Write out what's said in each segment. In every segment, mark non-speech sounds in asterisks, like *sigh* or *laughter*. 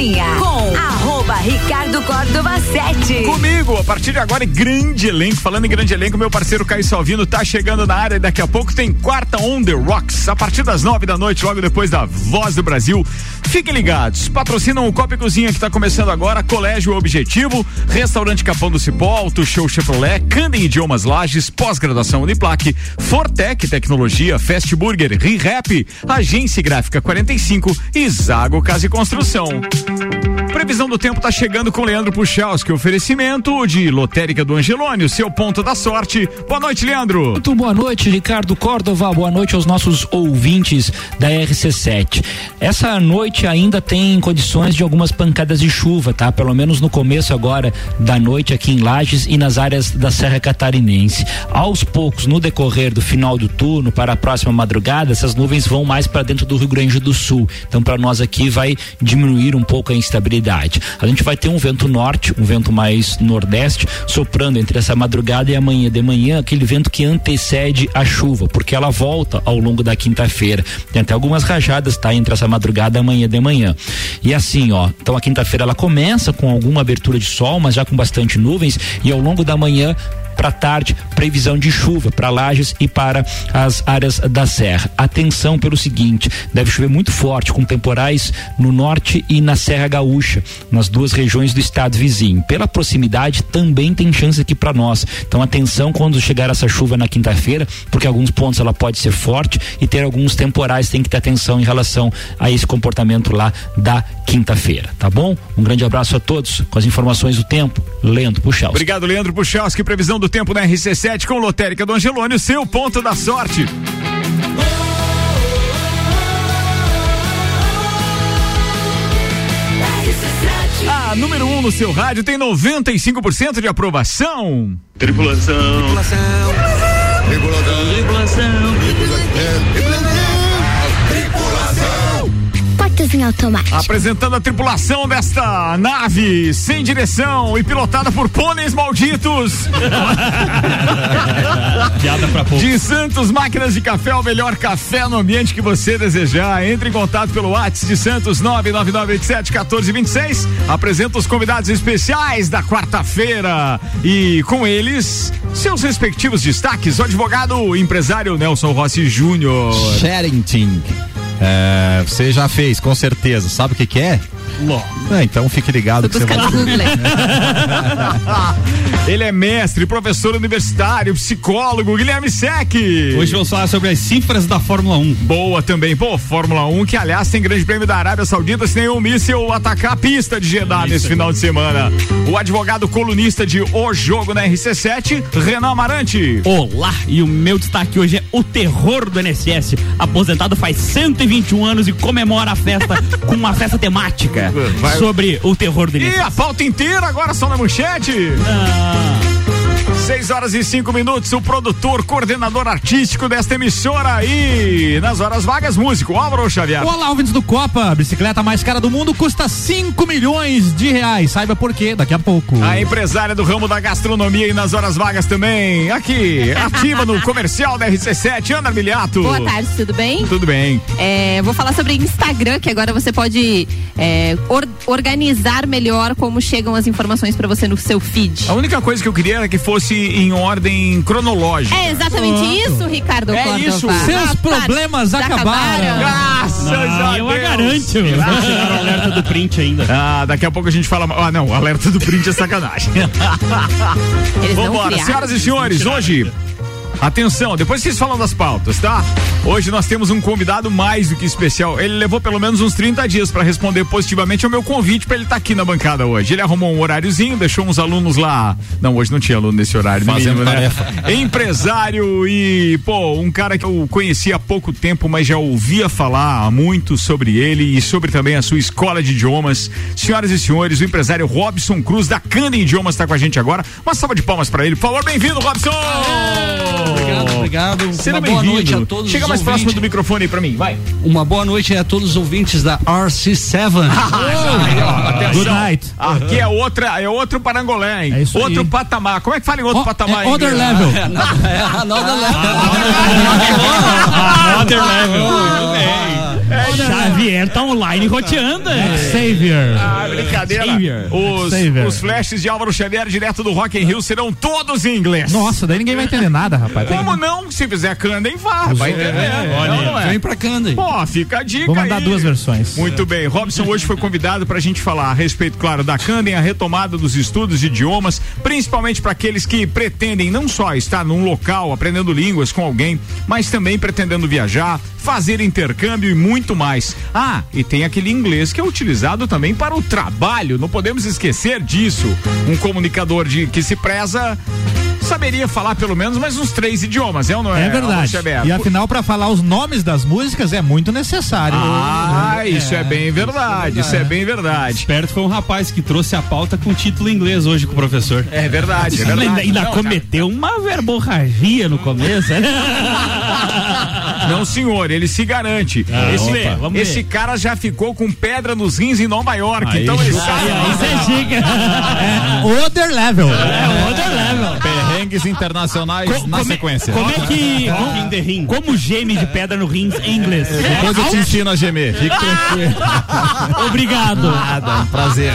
Cozinha Ricardo Córdova 7. Comigo, a partir de agora, grande elenco. Falando em grande elenco, meu parceiro Caio Salvino tá chegando na área e daqui a pouco tem quarta On The Rocks, a partir das nove da noite, logo depois da Voz do Brasil. Fiquem ligados, patrocinam o Copa e Cozinha que tá começando agora, Colégio Objetivo, Restaurante Capão do Cipó, Auto Show Chevrolet, Candem Idiomas Lages, pós-graduação Uniplaque, Fortec Tecnologia, Fast Burger, ReHap, Agência Gráfica 45 e Zago Casa e Construção. Previsão do tempo tá chegando com Leandro Puchalski. Oferecimento de Lotérica do Angelônio, seu ponto da sorte. Boa noite, Leandro. Muito boa noite, Ricardo Córdova. Boa noite aos nossos ouvintes da RC7. Essa noite ainda tem condições de algumas pancadas de chuva, tá? Pelo menos no começo agora da noite aqui em Lages e nas áreas da Serra Catarinense. Aos poucos, no decorrer do final do turno para a próxima madrugada, essas nuvens vão mais para dentro do Rio Grande do Sul. Então, para nós aqui vai diminuir um pouco a instabilidade a gente vai ter um vento norte, um vento mais nordeste, soprando entre essa madrugada e amanhã de manhã, aquele vento que antecede a chuva, porque ela volta ao longo da quinta-feira. Tem até algumas rajadas, tá? Entre essa madrugada e amanhã de manhã. E assim, ó, então a quinta-feira ela começa com alguma abertura de sol, mas já com bastante nuvens, e ao longo da manhã para tarde, previsão de chuva para Lages e para as áreas da Serra. Atenção pelo seguinte, deve chover muito forte com temporais no norte e na Serra Gaúcha, nas duas regiões do estado vizinho. Pela proximidade também tem chance aqui para nós. Então atenção quando chegar essa chuva na quinta-feira, porque alguns pontos ela pode ser forte e ter alguns temporais, tem que ter atenção em relação a esse comportamento lá da quinta-feira, tá bom? Um grande abraço a todos com as informações do tempo. Leandro Puxaus. Obrigado, Leandro Que previsão do tempo na RC7 com Lotérica do Angelônio, seu ponto da sorte. A número 1 um no seu rádio tem 95% de aprovação. Tripulação. Tripulação. Tripulação. Tripulação. Em automático. Apresentando a tripulação desta nave sem direção e pilotada por pôneis malditos. *laughs* Piada pra pouco. De Santos Máquinas de Café, o melhor café no ambiente que você desejar. Entre em contato pelo WhatsApp de Santos 99987 1426. Apresenta os convidados especiais da quarta-feira e com eles seus respectivos destaques. O advogado empresário Nelson Rossi Júnior. Sherrington. É, você já fez, com certeza. Sabe o que, que é? É, então fique ligado que você vai *laughs* Ele é mestre, professor universitário, psicólogo, Guilherme Sec. Hoje vamos falar sobre as cifras da Fórmula 1. Boa também. Pô, Fórmula 1, que aliás tem grande prêmio da Arábia Saudita se nenhum míssil atacar a pista de Jeddah nesse final de semana. O advogado colunista de O Jogo na RC7, Renan Amarante. Olá, e o meu destaque hoje é o terror do NSS. Aposentado faz 121 anos e comemora a festa *laughs* com uma festa temática. Vai. sobre o terror do E a pauta inteira agora só na manchete? Ah. 6 horas e 5 minutos, o produtor, coordenador artístico desta emissora aí, nas horas vagas, músico, Álvaro Xavier. Olá, ouvintes do Copa, bicicleta mais cara do mundo custa 5 milhões de reais, saiba por quê, daqui a pouco. A empresária do ramo da gastronomia e nas horas vagas também, aqui, *laughs* ativa no comercial da RC7, Ana Miliato. Boa tarde, tudo bem? Tudo bem. É, vou falar sobre Instagram, que agora você pode é, or, organizar melhor como chegam as informações para você no seu feed. A única coisa que eu queria era que fosse em ordem cronológica. É exatamente ah. isso, Ricardo É Cordova. isso. Seus problemas acabaram. Graças a Deus. Eu garanto. o alerta do print ainda. Ah, daqui a pouco a gente fala. Ah, não, o alerta do print é sacanagem. Vambora, senhoras e senhores, hoje Atenção, depois vocês falam das pautas, tá? Hoje nós temos um convidado mais do que especial. Ele levou pelo menos uns 30 dias para responder positivamente ao meu convite para ele estar tá aqui na bancada hoje. Ele arrumou um horáriozinho, deixou uns alunos lá. Não, hoje não tinha aluno nesse horário. Fazendo né? tarefa. *laughs* Empresário e, pô, um cara que eu conhecia há pouco tempo, mas já ouvia falar muito sobre ele e sobre também a sua escola de idiomas. Senhoras e senhores, o empresário Robson Cruz da Canda Idiomas está com a gente agora. Uma salva de palmas para ele. Por favor, bem-vindo, Robson! Obrigado, obrigado. Seja Uma boa noite a todos Chega mais próximo do microfone aí pra mim, vai. Uma boa noite a todos os ouvintes da RC7. *laughs* oh, Good night. Aqui é outra, é outro parangolé, hein? É outro aí. patamar. Como é que fala em outro oh, patamar? É other level. *laughs* *laughs* É, another level. Another level. Xavier tá online roteando. é. Xavier. Ah, brincadeira. Xavier. Os, Xavier. os flashes de Álvaro Xavier direto do Rock in Rio serão todos em inglês. Nossa, daí ninguém vai entender nada, rapaz. Como não? Se fizer Candem, vá. Vai entender. Não, não é? Vem pra Candy. Pô, fica a dica Vou mandar aí. duas versões. Muito bem. Robson hoje foi convidado para a gente falar a respeito, claro, da Candem, a retomada dos estudos de idiomas, principalmente para aqueles que pretendem não só estar num local aprendendo línguas com alguém, mas também pretendendo viajar, fazer intercâmbio e muito mais. Ah, e tem aquele inglês que é utilizado também para o trabalho. Não podemos esquecer disso. Um comunicador de que se preza saberia falar pelo menos mais uns três idiomas, é ou não é? É verdade. E afinal, pra falar os nomes das músicas é muito necessário. Ah, isso é bem verdade, isso é bem verdade. Esperto foi um rapaz que trouxe a pauta com título em inglês hoje com o professor. É verdade, é Ainda, verdade. ainda Não, cometeu uma verborragia no começo. né? cara, *laughs* Não, senhor, ele se garante. Ah, esse, vamos ver. esse cara já ficou com pedra nos rins em Nova York, Aí, então ele sabe. Isso é dica. É Other level. É outro level. Perrengues internacionais Co- na como é- sequência. Como é que. Rock in the ring. Como geme de pedra no rins em inglês? Depois eu te ensino a gemer. Fique tranquilo. *laughs* Obrigado. Nada, um prazer.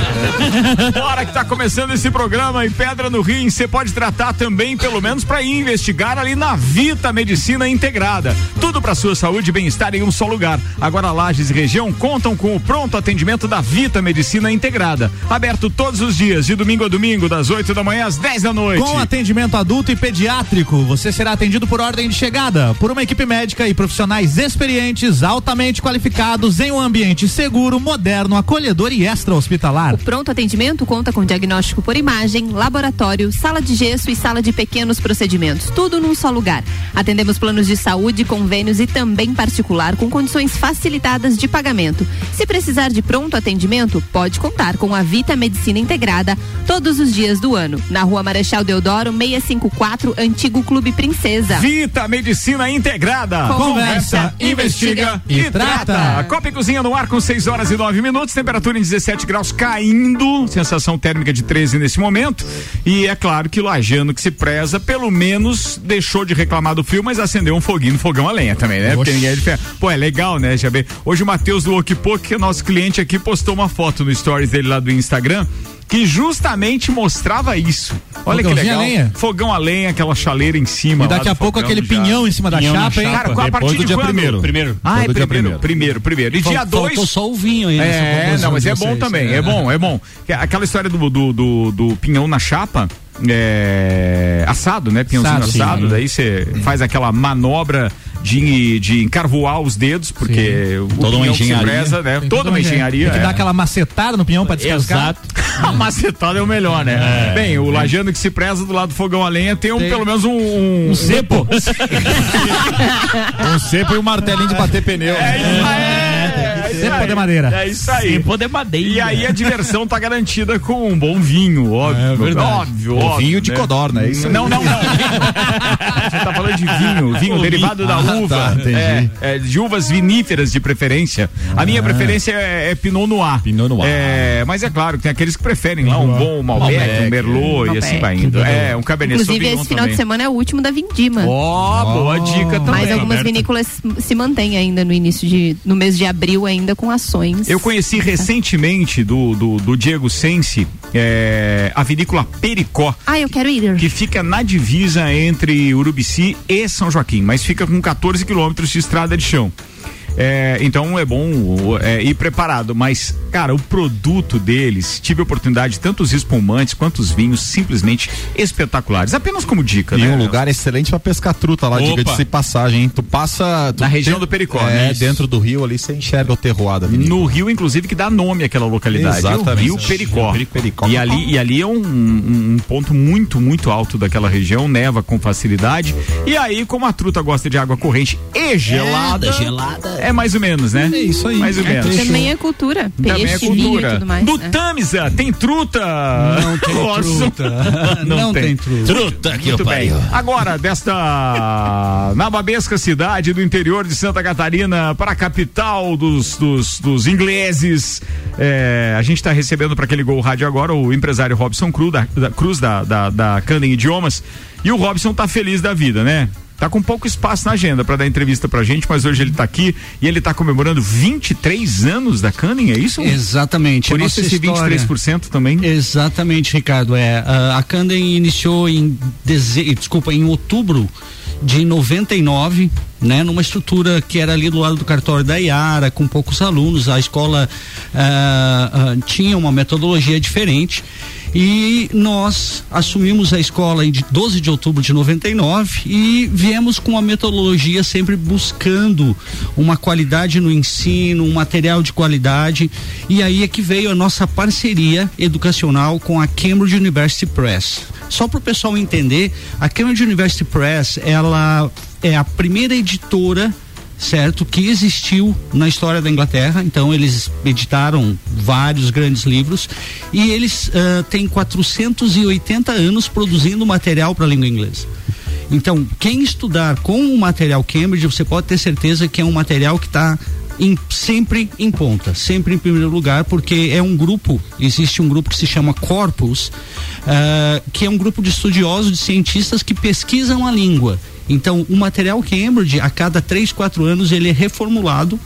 Hora que tá começando esse programa e pedra no rim, você pode tratar também, pelo menos para investigar ali na Vita Medicina Integrada. Tudo para sua saúde e bem-estar em um só lugar. Agora Lages e região contam com o pronto atendimento da Vita Medicina Integrada. Aberto todos os dias, de domingo a domingo, das 8 da manhã às 10 da noite. Com atendimento adulto e pediátrico, você será atendido por ordem de chegada, por uma equipe médica e profissionais experientes, altamente qualificados em um ambiente seguro, moderno, acolhedor e extra-hospitalar. O pronto atendimento conta com diagnóstico por imagem, laboratório, sala de gesso e sala de pequenos procedimentos, tudo num só lugar. Atendemos planos de saúde, convênios e também particular com condições facilitadas de pagamento. Se precisar de pronto atendimento, pode contar com a Vita Medicina Integrada todos os dias do ano. Na Rua Marechal Deodoro, 654, Antigo Clube Princesa. Vita Medicina Integrada. Conversa, investiga e trata. Copa e Cozinha no ar com 6 horas e 9 minutos, temperatura em 17 graus caindo, sensação térmica de 13 nesse momento. E é claro que o Lajano que se preza, pelo menos deixou de reclamar do frio, mas acendeu um foguinho no fogão a lenha também, né? Porque ninguém é de ferro. Pô, é legal, né, Jabê? Hoje o Matheus do Okipok, que é nosso cliente aqui, postou uma foto no stories dele lá do Instagram. Que justamente mostrava isso. Olha que legal. a lenha? Fogão a lenha, aquela chaleira em cima. E daqui a pouco aquele já. pinhão em cima da Pinhão chapa, hein? Cara, a partir do de dia quando? primeiro. Primeiro. Ah, é primeiro, primeiro, primeiro. primeiro. E Fal- dia dois. Faltou só o vinho aí. É, não, mas é bom vocês. também, é bom, é bom. Que Aquela história do, do, do, do pinhão na chapa, é, assado, né? Pinhãozinho Assado, assado, sim. daí você faz aquela manobra de, de encarvoar os dedos, porque o Toda uma pinhão que se engenharia. preza, né? Toda uma engenharia. Tem que é. dar aquela macetada no pinhão pra descascar. Exato. *laughs* A macetada é o melhor, né? Bem, o lajano que se preza do lado do fogão a lenha tem, um, Tem. pelo menos um... Um, Cepo. *laughs* Um cepo e um martelinho de bater pneu. É isso aí! É aí. de madeira. É isso aí. Tempo de madeira. E aí a diversão tá garantida com um bom vinho, óbvio. verdade. óbvio, óbvio. vinho de né? codorna, é isso. Não, não, não. Você tá falando de vinho, *laughs* vinho O derivado da Ah, uva. tá, entendi. É, é, de uvas viníferas de preferência. A minha preferência é, é Pinot Noir. Pinot Noir. É, mas é claro que tem aqueles que preferem lá um bom Malbec, Malbec, um Merlot e assim Malbec. vai indo. É, um Cabernet Inclusive, esse final também. de semana é o último da Vindima. Ó, boa dica também. Mas algumas vinícolas se mantêm ainda no início de. no mês de abril, ainda com ações. Eu conheci recentemente do, do, do Diego Sense é, a vinícola Pericó. Ah, eu quero ir. que fica na divisa entre Urubici e São Joaquim, mas fica com 14 quilômetros de estrada de chão. É, então é bom é, ir preparado, mas cara, o produto deles, tive a oportunidade, tanto os espumantes quanto os vinhos, simplesmente espetaculares. Apenas como dica, E né? um lugar excelente pra pescar truta lá, diga-se de passagem, hein? Tu passa. tu Na região tem- do Pericó, É, né? Isso. dentro do rio ali você enxerga o avenida. No Rio, inclusive, que dá nome àquela localidade. Exatamente. O Rio Pericó. Pericó. E ali, e ali é um, um- ponto muito, muito alto daquela região, neva com facilidade. E aí, como a truta gosta de água corrente e gelada, gelada. É mais ou menos, né? É isso aí. Mais ou É menos. Também é cultura. Também é Peixe, vinho e cultura. tudo mais. Do né? Tamisa, tem truta? Não tem *laughs* Nossa. truta. *laughs* Não Não, tem. tem. truta. Truta que Muito bem. Agora, desta *laughs* nababesca cidade do interior de Santa Catarina para a capital dos, dos, dos ingleses, é, a gente está recebendo para aquele Gol Rádio agora o empresário Robson Cruz, da, da, Cruz da, da, da Candem Idiomas. E o Robson tá feliz da vida, né? Tá com pouco espaço na agenda para dar entrevista pra gente, mas hoje ele tá aqui e ele tá comemorando 23 anos da Canning, é isso? Exatamente. Por isso esse história- 23% também. Exatamente, Ricardo. É, a, Candem iniciou em desculpa, em outubro de 99, né, numa estrutura que era ali do lado do cartório da Iara, com poucos alunos. A escola ah, ah, tinha uma metodologia diferente. E nós assumimos a escola em de 12 de outubro de 99 e viemos com a metodologia sempre buscando uma qualidade no ensino, um material de qualidade. E aí é que veio a nossa parceria educacional com a Cambridge University Press. Só para o pessoal entender, a Cambridge University Press, ela é a primeira editora certo? Que existiu na história da Inglaterra. Então eles editaram vários grandes livros e eles ah, têm 480 anos produzindo material para a língua inglesa. Então, quem estudar com o material Cambridge, você pode ter certeza que é um material que está sempre em ponta, sempre em primeiro lugar, porque é um grupo, existe um grupo que se chama Corpus, ah, que é um grupo de estudiosos, de cientistas que pesquisam a língua. Então, o material Cambridge, a cada três, quatro anos, ele é reformulado.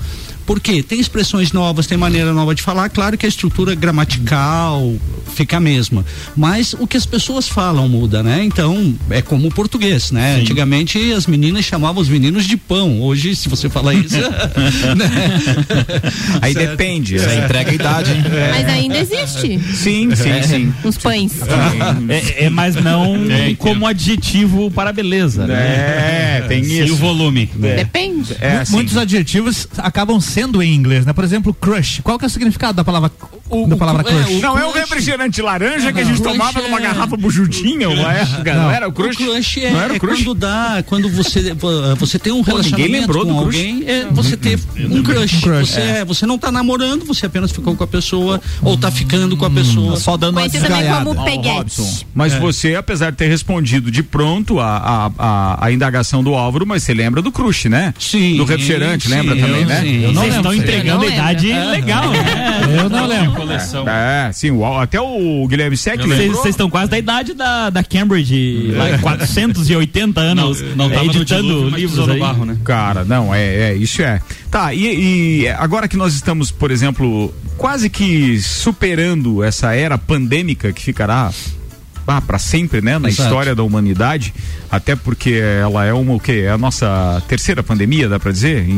Porque tem expressões novas, tem maneira nova de falar. Claro que a estrutura gramatical fica a mesma. Mas o que as pessoas falam muda, né? Então, é como o português, né? Antigamente as meninas chamavam os meninos de pão. Hoje, se você falar isso. *laughs* né? Aí Certo. depende. Isso aí entrega a idade, hein? Mas ainda existe Sim, sim, sim. os pães. É, é, mas não como adjetivo para beleza, né? É, tem E o isso. volume. Depende. É, assim. Muitos adjetivos acabam sendo em inglês, né? Por exemplo, crush. Qual que é o significado da palavra, da palavra é, crush? o- Não é o refrigerante laranja que a Não, gente tomava numa é- garrafa bujudinha uma época, não, era o crush? O crush é, não era o é crush? quando dá, quando você você tem um Pô, relacionamento lembrou com do crush? alguém, é você ter um crush. crush, Você, é, você não tá namorando, você apenas ficou com a pessoa ou tá ficando com a pessoa. Só dando uma também desgaiada. como peguete. Robson, Mas você, apesar de ter respondido de pronto a, a, a, a indagação do Álvaro, mas você lembra do crush, né? Sim. Do refrigerante, sim, lembra também, eu- né? sim. Eu não Vocês estão entregando a idade lembra. legal, né? Eu não lembro. Coleção. É, sim, o, até o Guilherme Sec Vocês estão quase da idade da, da Cambridge, lá, 480 anos, Não, não é, editando livros no aí. barro, né? Cara, não, é, é, isso é. Tá, e, e agora que nós estamos, por exemplo, quase que superando essa era pandêmica que ficará ah, para sempre, né, na Exato. história da humanidade, até porque ela é uma o quê? É a nossa terceira pandemia, dá para dizer, em,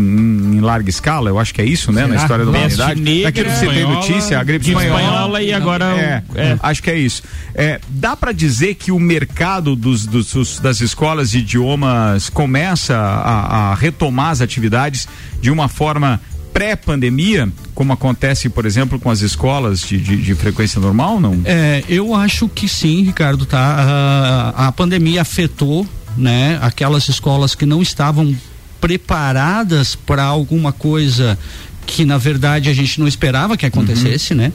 em larga escala, eu acho que é isso, né, na Será? história da Peste humanidade. negra, Daquilo que você tem notícia, a gripe espanhola. espanhola e agora É, o- é. acho que é isso. É, dá para dizer que o mercado dos, dos- dos- das escolas de idiomas começa a, a retomar as atividades de uma forma pré-pandemia, como acontece, por exemplo, com as escolas de, de- de frequência normal, não? É, eu acho que sim, Ricardo, tá? A, a pandemia afetou, né, aquelas escolas que não estavam preparadas para alguma coisa que na verdade a gente não esperava que acontecesse, né?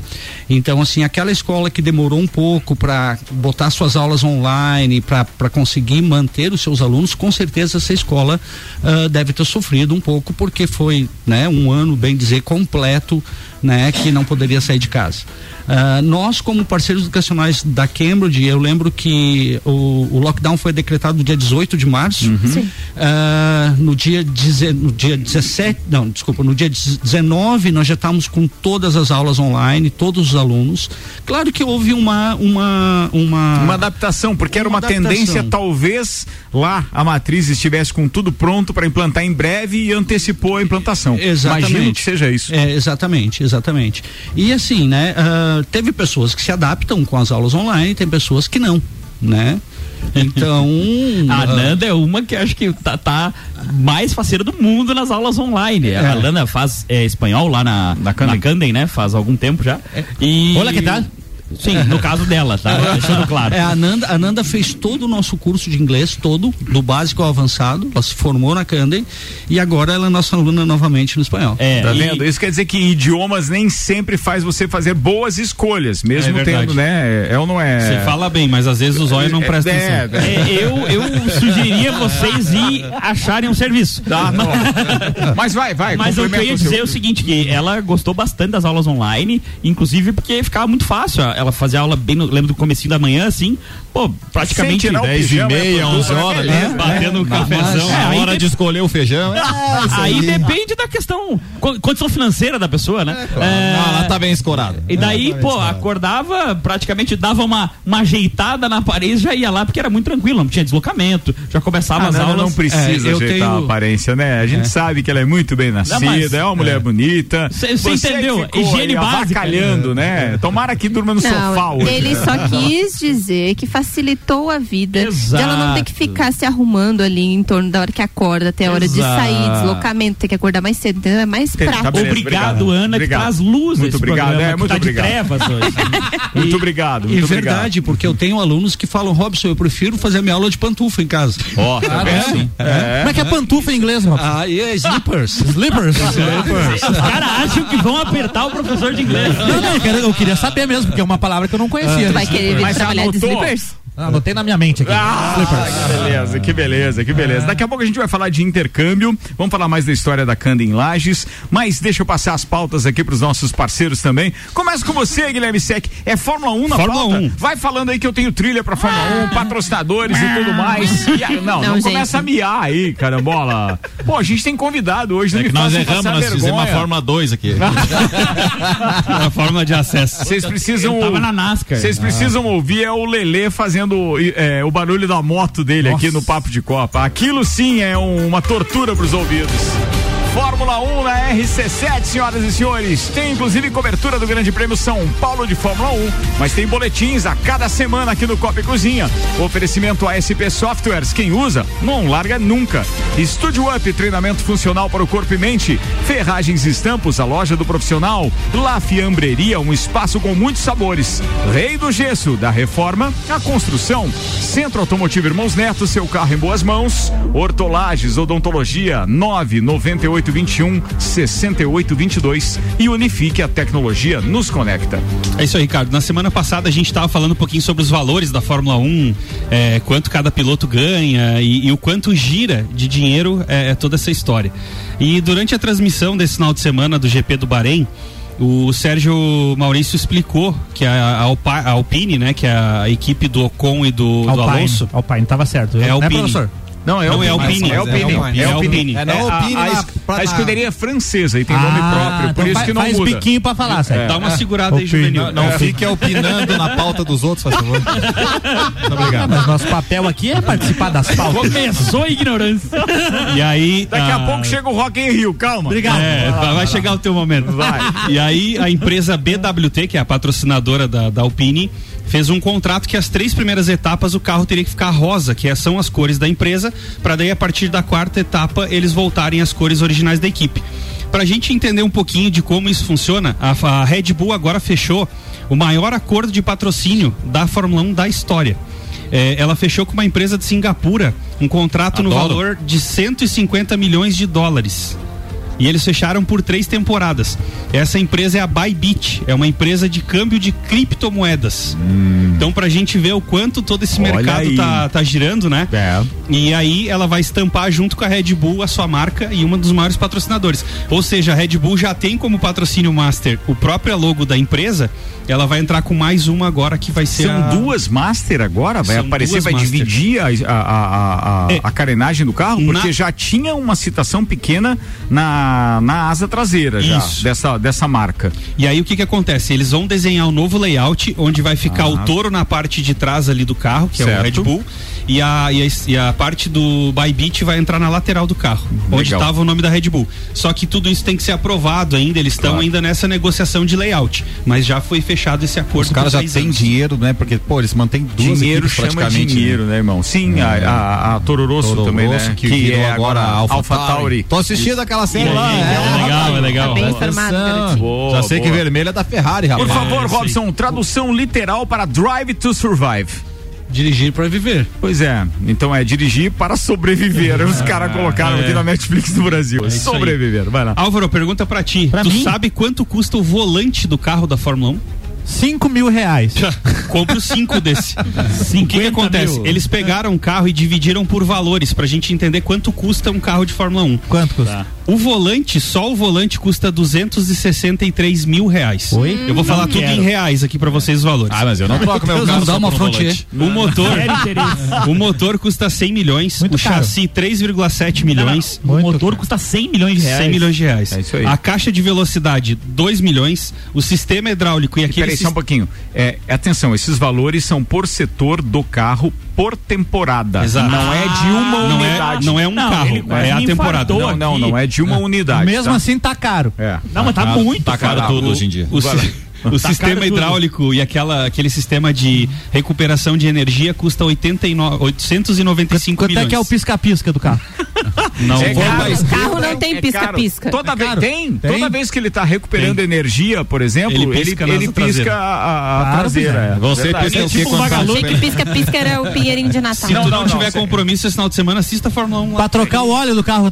Então assim, aquela escola que demorou um pouco para botar suas aulas online, para conseguir manter os seus alunos, com certeza essa escola ah, deve ter sofrido um pouco porque foi, né, um ano bem dizer completo, né, que não poderia sair de casa. Ah, nós como parceiros educacionais da Cambridge, eu lembro que o, o lockdown foi decretado no dia 18 de março. Ah, no dia deze- no dia 17, não, desculpa, no dia 19 nós já estávamos com todas as aulas online, todos os alunos. Claro que houve uma uma uma, Uma adaptação, porque era Uma uma adaptação. tendência, talvez lá a matriz estivesse com tudo pronto para implantar em breve e antecipou a implantação. Exatamente. Imagino que seja isso. É, exatamente, exatamente. E assim, né, ah, teve pessoas que se adaptam com as aulas online, tem pessoas que não, né? Então. *laughs* A ah, Nanda é uma que acho que tá, tá mais faceira do mundo nas aulas online. É. A Nanda faz é, espanhol lá na, Na Candem. na Candem, né? Faz algum tempo já. E... Olha que tal? Sim, no caso dela, tá? Deixando claro. É, a Nanda, a Nanda fez todo o nosso curso de inglês, todo, do básico ao avançado. Ela se formou na Candem e agora ela é nossa aluna novamente no espanhol. É, Tá e- vendo? Isso quer dizer que idiomas nem sempre faz você fazer boas escolhas, mesmo É tendo, né? É ou não é? Você fala bem, mas às vezes os olhos não prestam é, atenção. é, É, eu, eu sugeriria vocês ir acharem um serviço. Tá, bom. Mas vai, vai. Mas eu queria o seu- dizer o seguinte, que ela gostou bastante das aulas online, inclusive porque ficava muito fácil. Ela fazia aula bem no, lembro do comecinho da manhã, assim, pô, praticamente Sem tirar o 10 e pijama, meia, é, 11 tudo, horas, beleza, né? batendo um cafezão. É, É, a aí hora de- de escolher o feijão. é, isso Aí depende da questão, co- condição financeira da pessoa, né? Claro. É, Não, ela tá bem escorada. E daí, tá pô, escorada. acordava, praticamente dava uma, uma ajeitada na parede já ia lá, porque era muito tranquilo, não tinha deslocamento, já começava Ah, as não, aulas. não precisa É, eu ajeitar tenho- a aparência, né? A gente sabe que ela é muito bem nascida, mas- é uma mulher bonita. Cê- cê Você entendeu? Higiene aí básica. avacalhando, né? Tomara que durma no *laughs* sofá Não, hoje. ele só *laughs* quis dizer que facilitou a vida Exato. de ela não ter que ficar se arrumando ali em torno da hora que acorda até a hora de Exato. sair, deslocamento, ter que acordar mais cedo, entendeu? É mais prático. Obrigado, obrigado. Ana, Obrigado. que traz luz Muito obrigado, programa, é, muito tá obrigado. de trevas hoje. *laughs* Muito obrigado, muito obrigado. verdade, porque eu tenho alunos que falam, Robson, eu prefiro fazer minha aula de pantufa em casa. Ó, tá vendo? Como é que é pantufa em inglês, Robson? Ah, e é slippers. *laughs* Slippers? Os caras acham que vão apertar o professor de inglês. Não, não, eu, quero- eu queria saber mesmo, porque é uma palavra que eu não conhecia. Tu vai querer vir Mas trabalhar de slippers? Ah, Anotei na minha mente aqui. Ah, que beleza, que beleza, que beleza. Daqui a pouco a gente vai falar de intercâmbio, vamos falar mais da história da Canda em Lages, mas deixa eu passar as pautas aqui pros nossos parceiros também. Começa com você, Guilherme Sec. É Fórmula 1 na Fórmula pauta? 1. Vai falando aí que eu tenho trilha pra Fórmula 1, patrocinadores e tudo mais. E aí, não, não, Não, começa a miar aí, carambola. Pô, a gente tem convidado hoje, não É que nós erramos, nós fizemos uma vergonha. Fórmula 2 aqui. *laughs* A forma de acesso. Vocês precisam. Eu tava na NASCAR. Vocês precisam ouvir é o Lelê fazendo é, o barulho da moto dele aqui no Papo de Copa. Aquilo sim é um- uma tortura pros ouvidos. Fórmula 1 na RC7, senhoras e senhores. Tem inclusive cobertura do Grande Prêmio São Paulo de Fórmula 1, mas tem boletins a cada semana aqui no Copa e Cozinha. Oferecimento ASP Softwares, quem usa não larga nunca. Estúdio Up, treinamento funcional para o corpo e mente. Ferragens e Estampos, a loja do profissional. La Fiambreria, um espaço com muitos sabores. Rei do Gesso, da reforma à construção. Centro Automotivo Irmãos Neto, seu carro em boas mãos. Hortolages, odontologia, 99821 6822 e Unifique a tecnologia nos conecta. É isso aí, Ricardo. Na semana passada a gente estava falando um pouquinho sobre os valores da Fórmula 1, é, quanto cada piloto ganha e, e o quanto gira de dinheiro é, é toda essa história. E durante a transmissão desse final de semana do GP do Bahrein, o Sérgio Maurício explicou que a, a Alpa- a Alpine, né, que é a equipe do Ocon e do, do Alonso, Alpine, tava certo. É né, Alpine. professor? Não, é Não, é Alpine. Alpine. É Alpine. É É Alpine. É, não É, a- Alpine a, pra- a escuderia é francesa e tem nome próprio, por então isso faz- que não faz muda. biquinho pra falar, Sérgio. dá uma segurada aí, juvenil. Não, não fique opinando na pauta dos outros, faz favor. Muito *laughs* obrigado. Mas nosso papel aqui é participar das *laughs* pautas. Começou a ignorância. E aí. Daqui a ah, pouco chega o Rock in Rio, calma. Obrigado. É, vai chegar o teu momento. Vai. E aí a empresa BWT, que é a patrocinadora da Alpine, fez um contrato que as três primeiras etapas o carro teria que ficar rosa, que é- são as cores da empresa, para daí a partir da quarta etapa eles voltarem às cores originais da equipe. Pra gente entender um pouquinho de como isso funciona, a, a Red Bull agora fechou o maior acordo de patrocínio da Fórmula 1 da história. É, ela fechou com uma empresa de Singapura um contrato no valor de 150 milhões de dólares. E eles fecharam por três temporadas. Essa empresa é a Bybit, é uma empresa de câmbio de criptomoedas. Então, pra gente ver o quanto todo esse Olha mercado aí. tá, tá girando, né? É. E aí ela vai estampar junto com a Red Bull a sua marca e uma dos maiores patrocinadores. Ou seja, a Red Bull já tem como patrocínio master o próprio logo da empresa, ela vai entrar com mais uma agora que vai ser São a... duas Master agora? Vai São aparecer, vai Master. dividir a, a, a, a, É. a carenagem do carro? Porque Na- já tinha uma citação pequena na, na asa traseira já, Isso. dessa, dessa marca. E aí o que que acontece? Eles vão desenhar um novo layout onde vai ficar Ah. o touro na parte de trás ali do carro, que é o Certo. Red Bull, e a, e a, e a parte do Bybit vai entrar na lateral do carro, onde Legal. estava o nome da Red Bull. Só que tudo isso tem que ser aprovado ainda, eles estão Claro. ainda nessa negociação de layout, mas já foi fechado esse acordo Os caras por já têm dinheiro, né? Porque, pô, eles mantêm duas dinheiro equipes chama praticamente. dinheiro, né, irmão? Sim, a, a, a Toro Rosso Toro também, Rosso, né? que, virou é agora a Alpha, Alpha Tauri. Tô assistindo aquela série E lá. aí, é legal, é legal. Tá bem informado. Boa, Já sei que boa. vermelho é da Ferrari, Por rapaz. favor, isso aí. Robson, tradução literal para Drive to Survive. Dirigir para viver. Pois é, então é dirigir para sobreviver. Os *laughs* caras colocaram é. aqui na Netflix do Brasil. aí. sobreviver, vai lá. Álvaro, pergunta pra ti. Pra tu mim? sabe quanto custa o volante do carro da Fórmula 1? 5 mil reais. *laughs* Compro cinco desse. *laughs* O que, que acontece? mil. Eles pegaram um carro e dividiram por valores pra gente entender quanto custa um carro de Fórmula 1. Quanto custa? O volante, só o volante custa 263 mil reais. Oi? Eu vou falar Não tudo quero. em reais aqui pra vocês os valores. Ah, mas eu não troco meu carro não dá uma frontier. volante. O motor, o motor custa 100 milhões, Muito o caro. chassi 3,7 milhões. O motor custa 100 milhões de reais. 100 milhões de reais. É isso aí. A caixa de velocidade, 2 milhões. O sistema hidráulico e aquele. Peraí, só um pouquinho. É, atenção, esses valores são por setor do carro por temporada. Exato. Não é de uma não é, unidade. não é um Não, carro, é a temporada. Não, não, não é de uma unidade. Mesmo tá? assim tá caro. É. Não, mas tá muito. Tá caro caro. tudo hoje em dia. O, o Tá sistema caro tudo. hidráulico e aquela, aquele sistema de recuperação de energia custa 89, 895 Quanto milhões. é que é o pisca-pisca do carro? Não, É caro. O carro não tem É pisca-pisca. caro. Toda vez caro. tem, Tem. toda vez que ele está recuperando Tem. energia, por exemplo, Ele ele pisca ele, na pisca a, a- a Claro, traseira. é. Você Verdade. pisca o tipo um tá vagalume. Achei que pisca-pisca era o pinheirinho de Natal. Se Não, tu não, não, tiver não, compromisso esse final de semana, assista a Fórmula 1 lá. Pra trocar o óleo do carro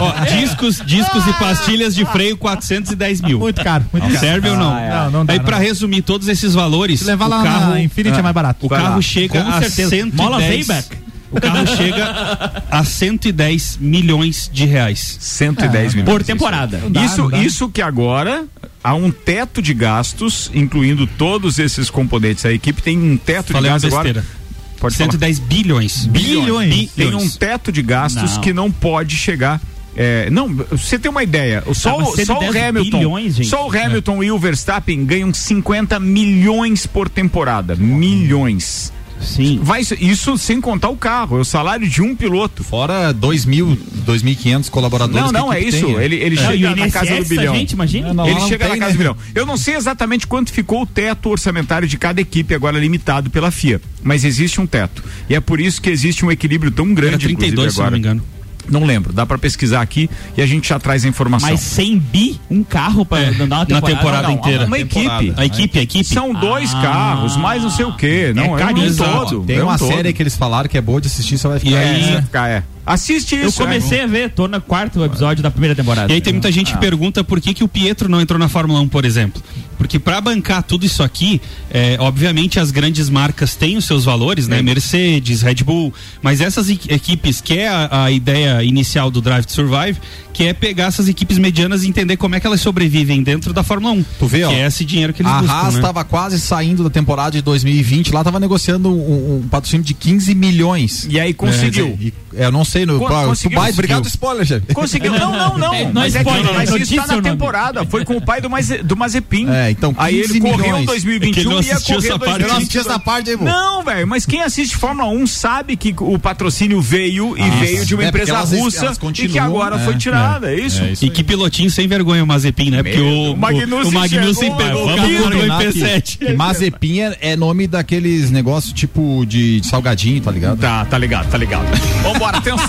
Ó, *laughs* discos, discos e pastilhas de freio 410 mil. Muito caro, muito caro. Serve ou não? Não, não dá. Aí não. pra resumir todos esses valores, Se levar o lá carro, na Infinity é mais barato. o Vai carro lá. chega Com a certeza. 110. Mola Payback. O carro chega a 110 milhões de reais. 110 milhões. Por temporada. dá, isso, dá. isso que agora há um teto de gastos, incluindo todos esses componentes. A equipe tem um teto Falei de uma gastos besteira. Pode falar. 110 bilhões. Bilhões. Tem um teto de gastos Não. que não pode chegar. é, não, você tem uma ideia. o- Só, Tá, mas o- só o 110 Hamilton, bilhões, só o Hamilton e o Verstappen ganham 50 milhões por temporada. Milhões. Sim. Vai, isso- sem contar o carro, é o salário de um piloto. Fora 2 mil, 2.500 colaboradores. Não, não, é isso. tem? Ele, ele e chega na casa do bilhão. gente, imagina. Não, ele não chega tem, na casa né? do bilhão. Eu não sei exatamente quanto ficou o teto orçamentário de cada equipe, agora limitado pela FIA. Mas existe um teto. E é por isso que existe um equilíbrio tão grande Era 32, inclusive, se não me engano. Não lembro, dá pra pesquisar aqui e a gente já traz a informação. Mas 100 bi, um carro pra É, dar uma na temporada. temporada Não, inteira. uma temporada. equipe. A equipe, a equipe. São dois Ah. carros, mais não sei o quê. Não, é, um carinho. todo. Tem é um uma todo. série que eles falaram que é boa de assistir, você vai ficar. E aí- É, é. Assiste Eu isso. comecei a ver, tô no quarto episódio da primeira temporada. E aí tem muita gente que pergunta por que, que o Pietro não entrou na Fórmula 1, por exemplo. Porque para bancar tudo isso aqui, é, obviamente as grandes marcas têm os seus valores, né? Mercedes, Red Bull, mas essas equipes, que é a, a ideia inicial do Drive to Survive, que é pegar essas equipes medianas e entender como é que elas sobrevivem dentro da Fórmula 1. Tu vê, ó, que é esse dinheiro que eles A buscam, Haas né? estava quase saindo da temporada de 2020, lá tava negociando um, um patrocínio de 15 milhões. E aí conseguiu. É, e- é, eu não sei, no, conseguiu. obrigado spoiler, chefe. Conseguiu. Não, não, não. É, não mas é é que, spoiler, mas isso tá na temporada. Foi com o pai do, Maze, do Mazepin. É, então, Aí ele 15 correu em milhões. 2021 É que ele não e ia assistiu correr essa em parte. 2022. Eu não assisti essa parte aí, pô. Não, velho, mas quem assiste Fórmula 1 sabe que o patrocínio veio e veio de uma empresa elas- russa elas e que agora foi tirada, é, isso? E que pilotinho sem vergonha o Mazepin, né? Porque o, O Magnussen o, o Magnussen pegou o carro IP7. Que Mazepin é, nome daqueles negócios tipo de, de salgadinho, tá ligado? Tá, tá ligado, tá ligado. Vambora, atenção.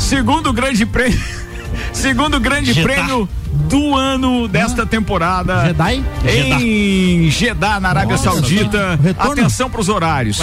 Segundo grande prêmio. *laughs* Segundo grande prêmio do ano desta temporada. Jedi? Em Jeddah, na Arábia Nossa, Saudita. Atenção para os horários.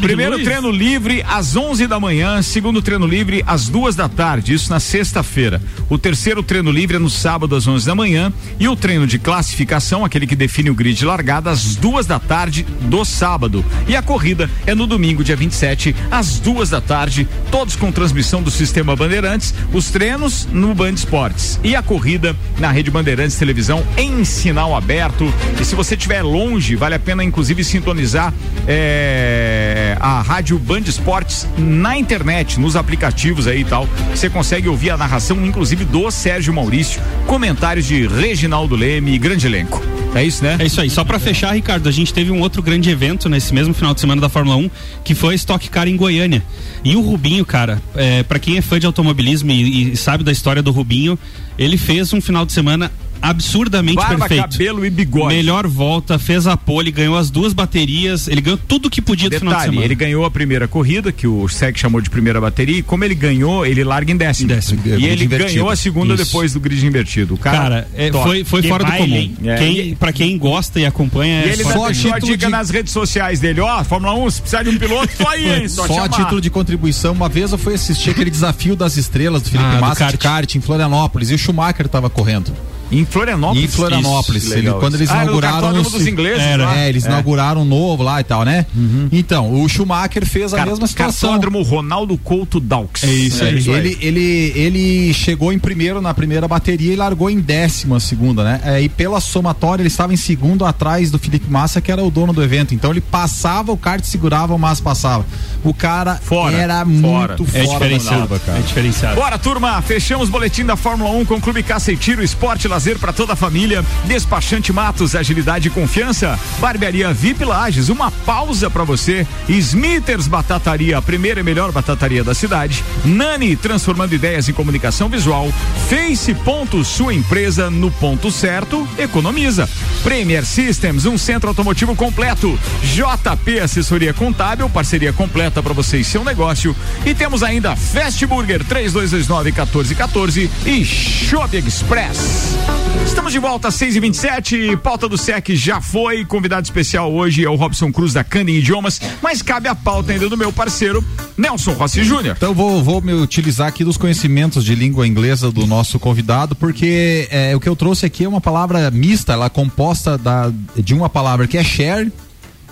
Primeiro treino livre às 11 da manhã, segundo treino livre às duas da tarde, isso na sexta-feira. O terceiro treino livre é no sábado às 11 da manhã e o treino de classificação, aquele que define o grid de largada, às duas da tarde do sábado. E a corrida é no domingo, dia 27, às duas da tarde, todos com transmissão do sistema Bandeirantes, os treinos no Band Esportes e a corrida na Rede Bandeirantes Televisão em sinal aberto. E se você estiver longe, vale a pena inclusive sintonizar é, a Rádio Band Esportes na internet, nos aplicativos aí e tal. Você consegue ouvir a narração, inclusive do Sérgio Maurício, comentários de Reginaldo Leme e grande elenco. É isso, né? É isso aí. Só pra fechar, Ricardo, a gente teve um outro grande evento nesse mesmo final de semana da Fórmula 1, que foi a Stock Car em Goiânia. E o Rubinho, cara, é, para quem é fã de automobilismo e, e sabe da história do Rubinho, ele fez um final de semana absurdamente Barba, perfeito. cabelo e bigode. Melhor volta, fez a pole, ganhou as duas baterias, ele ganhou tudo que podia do final de Detalhe, semana. ele ganhou a primeira corrida, que o SEC chamou de primeira bateria, e como ele ganhou, ele larga em décimo. Décimo. E ele invertido. ganhou a segunda Isso. depois do grid invertido. O cara, Cara, é, foi, foi Que fora do comum. É, Quem, Pra quem gosta e acompanha, E é ele do deixou a dica de- nas redes sociais dele, ó, Fórmula 1, se precisar de um piloto, só *laughs* aí, hein? Só, Só a título de contribuição, uma vez eu fui assistir aquele desafio das estrelas do Felipe Ah, do Massa de kart. kart em Florianópolis e o Schumacher tava correndo. Em Florianópolis? Em Florianópolis. Isso, Ele, quando eles isso. Ah, era o inauguraram. o- dos ingleses Era, lá. é, eles É. inauguraram um novo lá e tal, né? Então, o Schumacher fez a Car- mesma situação. Cartódromo Ronaldo Couto Daux. É isso aí. aí. Ele, ele, ele chegou em primeiro na primeira bateria e largou em décimo a segunda, né? É, e pela somatória ele estava em segundo atrás do Felipe Massa, que era o dono do evento. Então ele passava o kart, segurava, o Massa passava. O cara Fora, era fora. muito É fora da diferenciado, cara. É diferenciado. Bora, turma! Fechamos o boletim da Fórmula 1 com Clube Caça e Tiro, esporte e lazer para toda a família. Despachante Matos, agilidade e confiança. Barbearia VIP Lages, uma pausa para você. Smithers Batataria, a primeira e melhor batataria da cidade. Nani, transformando ideias em comunicação visual. Face ponto, sua empresa no ponto certo, economiza. Premier Systems, um centro automotivo completo. JP Assessoria Contábil, parceria completa para você e seu negócio. E temos ainda Fast Burger 3229 1414 e Shop Express. Estamos de volta às 6 e 27 pauta do SEC já foi. Convidado especial hoje é o Robson Cruz da Candem Idiomas, mas cabe a pauta ainda do meu parceiro Nelson Rossi Júnior. Então vou, vou me utilizar aqui dos conhecimentos de língua inglesa do nosso convidado, porque é, o que eu trouxe aqui é uma palavra mista, ela é composta da, de uma palavra que é share,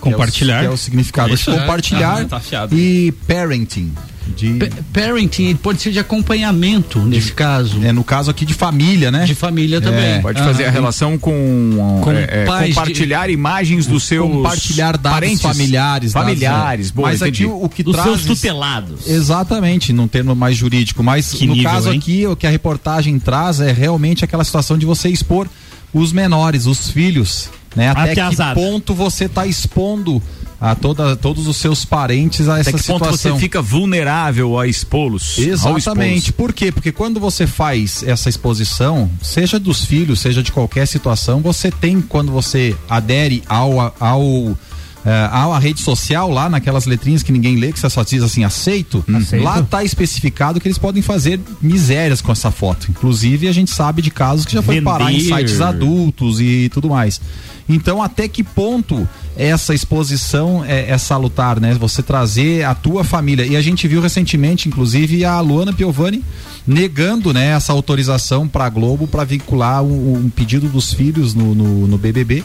Compartilhar. que é o, que é o significado Isso, de é. compartilhar, Ah, tá e parenting. De, Pa- Parenting pode ser de acompanhamento, nesse caso. é, no caso aqui de família, né? De família também. Pode fazer Ah, a relação com, Com é, é, pais de- compartilhar imagens dos seus compartilhar dados parentes, familiares. dados, familiares, é. boa, Mas entendi. aqui o, o que Dos traz seus tutelados. Exatamente, num termo mais jurídico. Mas Que no nível, caso hein? aqui, o que a reportagem traz é realmente aquela situação de você expor os menores, os filhos, né? Até que ponto você está expondo a toda, todos os seus parentes a Até essa que ponto situação. você fica vulnerável a expô-los? Exatamente. expô-los? Por quê? Porque quando você faz essa exposição, seja dos filhos, seja de qualquer situação, você tem, quando você adere ao. ao eh, à rede social lá naquelas letrinhas que ninguém lê, que você só diz assim, aceito, Aceito. lá está especificado que eles podem fazer misérias com essa foto. Inclusive, a gente sabe de casos que já foi Vender. parar em sites adultos e tudo mais. Então, até que ponto essa exposição é, é salutar, né? Você trazer a tua família. E a gente viu recentemente, inclusive, a Luana Piovani negando né, essa autorização para a Globo para vincular um, um pedido dos filhos no, no, no BBB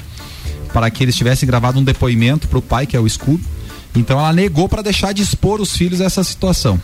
para que eles tivessem gravado um depoimento para o pai, que é o Scooby. Então ela negou para deixar de expor os filhos a essa situação.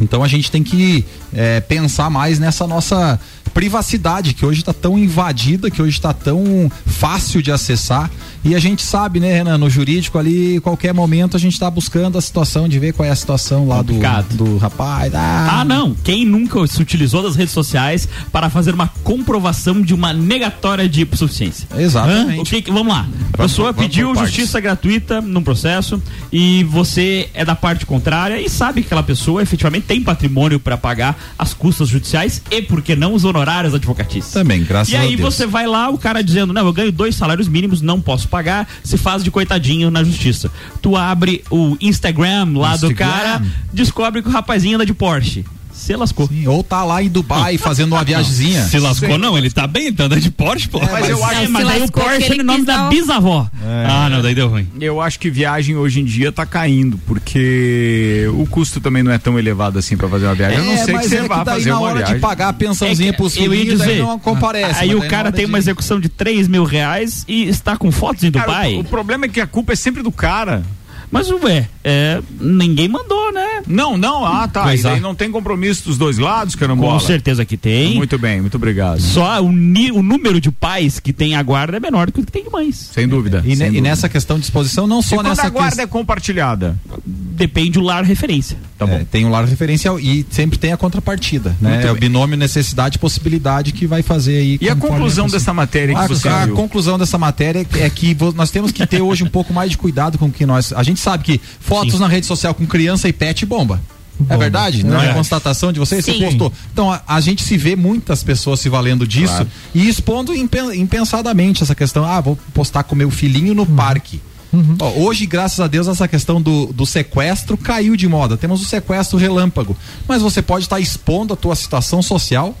Então a gente tem que é, pensar mais nessa nossa privacidade que hoje está tão invadida, que hoje está tão fácil de acessar. E a gente sabe, né, Renan, no jurídico ali, qualquer momento a gente está buscando a situação de ver qual é a situação lá do, Complicado. do rapaz. Ah, não. Quem nunca se utilizou das redes sociais para fazer uma comprovação de uma negatória de hipossuficiência? Exatamente. Que vamos lá. A pessoa vamos pediu partes. justiça gratuita num processo e você é da parte contrária e sabe que aquela pessoa efetivamente tem patrimônio para pagar as custas judiciais e, por que não, os honorários advocatícios. Também, graças E a aí Deus. você vai lá, o cara dizendo, não, eu ganho dois salários mínimos, não posso pagar, se faz de coitadinho na justiça. Tu abre o Instagram lá do Instagram. cara, descobre que o rapazinho anda de Porsche. Se lascou. Sim, ou tá lá em Dubai fazendo uma viagemzinha. Se lascou, não, ele tá bem, tá andando de Porsche, pô. Mas eu acho É, mas aí o Porsche é ele o nome da bisavó. Ah, não, daí deu ruim. Eu acho que viagem hoje em dia tá caindo, porque o custo também não é tão elevado assim para fazer uma viagem. eu não sei que mas você é vá que daí fazer na uma hora viagem. de pagar a pensãozinha É que pros não comparece. Aí mas o cara tem de- uma execução de 3 mil reais e está com fotos em Cara, Dubai. o, o problema é que a culpa é sempre do cara. Mas, ué, é, ninguém mandou, né? Não, não, ah tá. E daí é. não tem compromisso dos dois lados, carambola. Com certeza que tem. Muito bem, muito obrigado. Só o, o número de pais que tem a guarda é menor do que o que tem de mães. Sem dúvida. E, sem e dúvida. nessa questão de exposição, não E só quando nessa a guarda questão. é compartilhada. Depende do lar referência. Tá bom. É, tem um lar referencial e sempre tem a contrapartida, né? Muito É o bem. binômio necessidade e possibilidade que vai fazer aí. E a conclusão pessoa- dessa matéria que a, você a viu? conclusão dessa matéria é que nós temos que ter hoje um pouco mais de cuidado com o que nós. A gente sabe que fotos na rede social com criança e pet bomba. É verdade? Não é, É. constatação de vocês? Você Sim. postou. Então, a, a gente se vê muitas pessoas se valendo disso Claro. e expondo impen- impensadamente essa questão. Ah, vou postar com meu filhinho no parque. Ó, hoje, graças a Deus, essa questão do, do sequestro caiu de moda. Temos o sequestro relâmpago. Mas você pode estar expondo a tua situação social,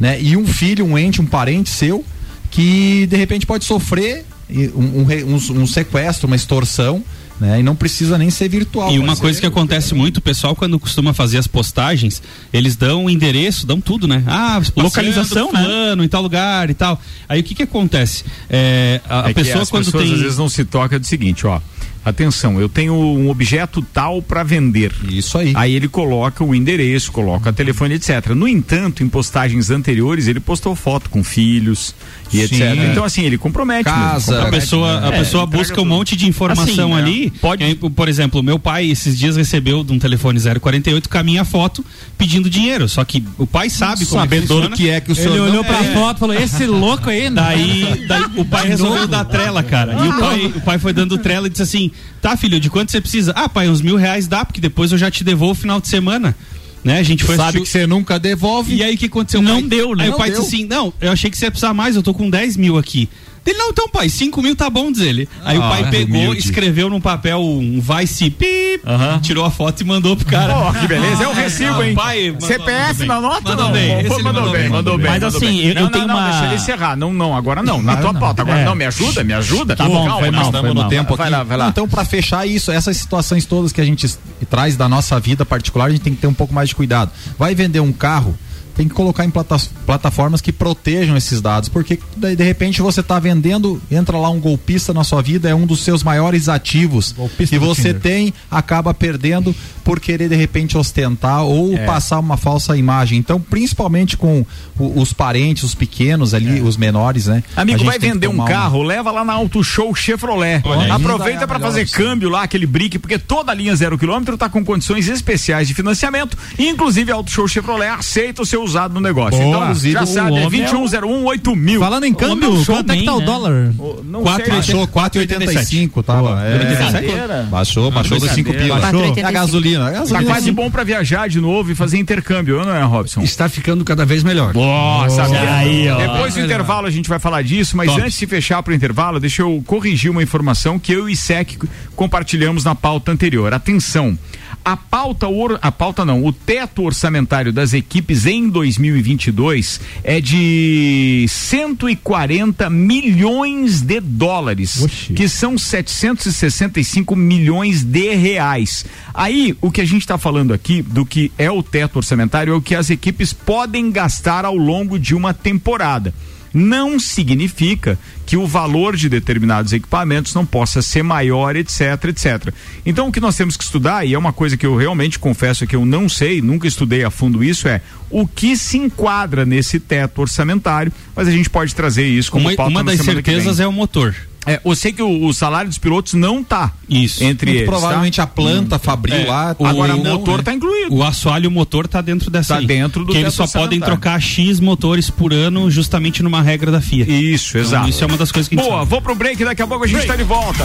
né? E um filho, um ente, um parente seu, que de repente pode sofrer um, um um- um sequestro, uma extorsão, Né? E não precisa nem ser virtual. E uma pode coisa que acontece muito, o pessoal quando costuma fazer as postagens, eles dão o endereço, dão tudo, né? Ah, Localização, né? fulano, em tal lugar e tal. Aí o que que acontece? É, a, a É que pessoa as quando pessoas tem às vezes não se toca do seguinte, ó. Atenção, eu tenho um objeto tal para vender. Isso aí. Aí ele coloca o endereço, coloca o telefone, etc. No entanto, em postagens anteriores, ele postou foto com filhos e Sim, etc. é. Então, assim, ele compromete. Casa, mesmo, a compromete, pessoa, né? a É, pessoa busca um tudo. monte de informação Assim, né? ali. Pode- Aí, por exemplo, meu pai esses dias recebeu de um telefone 048 com a minha foto pedindo dinheiro. Só que o pai sabe como Sabendo é que funciona. que é que o senhor Ele não olhou pra É. foto e falou: esse louco aí, né? Daí, daí o pai resolveu dar trela, cara. E o pai, o pai foi dando trela e disse assim: tá, filho, de quanto você precisa? Ah, pai, uns mil reais dá, porque depois eu já te devolvo final de semana. Né? A gente foi Sabe assistir- que você nunca devolve. E aí o que aconteceu? Não pai- deu, né? Aí Não o pai deu. disse assim: não, eu achei que você ia precisar mais, eu tô com 10 mil aqui. Ele, não, então, pai, 5 mil tá bom, diz ele. Aí o Ah, pai pegou, humilde. escreveu num papel um vai se pip, Aham. tirou a foto e mandou pro cara. Ó, que beleza, é o recibo, hein? Pai, CPF na nota Mandou não. bem, Pô, mandou, mandou bem, mandou bem. Mas assim, eu- não, eu tenho não, não, uma- deixa ele encerrar. Não, não, agora não. Na tua pauta, agora É. não, me ajuda, me ajuda. Tá bom, foi nós estamos no tempo Vai aqui. lá, vai lá. Então, para fechar isso, essas situações todas que a gente traz da nossa vida particular, a gente tem que ter um pouco mais de cuidado. Vai vender um carro, tem que colocar em plata- plataformas que protejam esses dados, porque de repente você está vendendo, entra lá um golpista na sua vida, é um dos seus maiores ativos Golpista e você Tinder. tem, acaba perdendo por querer de repente ostentar ou É. passar uma falsa imagem. Então, principalmente com os parentes, os pequenos ali, os menores, né? Amigo, vai vender um tomar uma- carro, leva lá na Auto Show Chevrolet. aí. Aproveita é para fazer opção. câmbio lá, aquele brick, porque toda a linha zero quilômetro tá com condições especiais de financiamento. Inclusive, a Auto Show Chevrolet aceita o seu usado no negócio. Boa. Então, já sabe, é homem é 2101 8000. Falando em câmbio, quanto é que tá o né? dólar? Não Quatro, sei. baixou 4,85, tava. É, baixou, baixou dos 5 brincadeira. pila. 4,85. A gasolina. A Tá gasolina quase bom pra viajar de novo e fazer intercâmbio, não é, Robson? Está ficando cada vez melhor. Nossa, aí, ó. Depois do intervalo a gente vai falar disso, mas antes de fechar pro intervalo, deixa eu corrigir uma informação que eu e SEC compartilhamos na pauta anterior. Atenção. A pauta, or- a pauta não, o teto orçamentário das equipes em 2022 é de 140 milhões de dólares, Oxi. que são 765 milhões de reais. Aí, o que a gente está falando aqui do que é o teto orçamentário é o que as equipes podem gastar ao longo de uma temporada. Não significa que o valor de determinados equipamentos não possa ser maior, etc, etc. Então, o que nós temos que estudar, e é uma coisa que eu realmente confesso que eu não sei, nunca estudei a fundo isso, é o que se enquadra nesse teto orçamentário, mas a gente pode trazer isso como Uma, pauta uma na das certezas é o motor. É, eu sei que o, o salário dos pilotos não tá Isso. entre Muito eles. provavelmente tá? a planta fabril É, lá. o- Agora, o não, motor né? tá incluído. O assoalho e o motor tá dentro dessa Tá aí. dentro do Que eles só podem trocar X motores por ano justamente numa regra da FIA. Isso, Então, exato. Isso é uma das coisas que a gente Boa, sabe. vou pro break, daqui a pouco a gente tá de volta.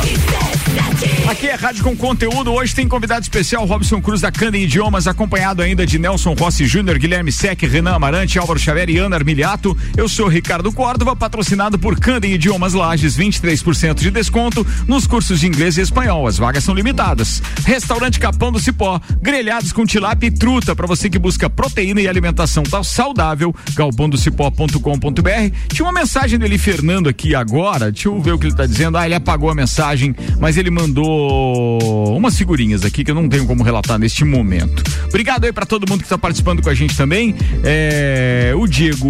Aqui é Rádio com Conteúdo, hoje tem convidado especial Robson Cruz da Canda Idiomas, acompanhado ainda de Nelson Rossi Júnior, Guilherme Sec, Renan Amarante, Álvaro Xavier e Ana Armiliato. Eu sou Ricardo Córdova, patrocinado por Canda Idiomas Lages, 23% de desconto nos cursos de inglês e espanhol. As vagas são limitadas. Restaurante Capão do Cipó, grelhados com tilápia e truta para você que busca proteína e alimentação saudável. galpondocipó.com.br. Tinha uma mensagem dele Fernando aqui agora. Deixa eu ver o que ele tá dizendo. Ah, ele apagou a mensagem, mas ele mandou umas figurinhas aqui que eu não tenho como relatar neste momento. Obrigado aí para todo mundo que tá participando com a gente também. É, o Diego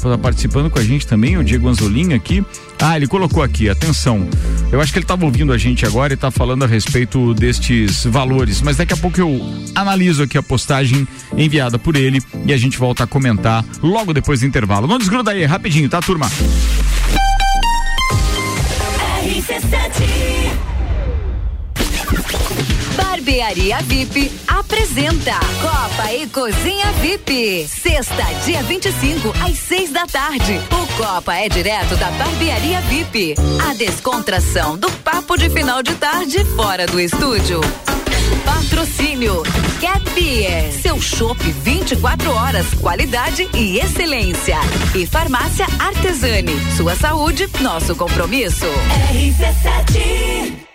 tá participando com a gente também, o Diego Anzolin aqui. Ah, ele colocou aqui, atenção. Eu acho que ele estava ouvindo a gente agora e está falando a respeito destes valores, mas daqui a pouco eu analiso aqui a postagem enviada por ele e a gente volta a comentar logo depois do intervalo. Não desgruda aí, rapidinho, tá, turma? Barbearia VIP apresenta Copa e Cozinha VIP. Sexta, dia 25, às 6 da tarde. O Copa é direto da Barbearia VIP. A descontração do papo de final de tarde fora do estúdio. Patrocínio Cat Beer, seu chopp 24 horas, qualidade e excelência. E Farmácia Artesani, sua saúde, nosso compromisso. RC7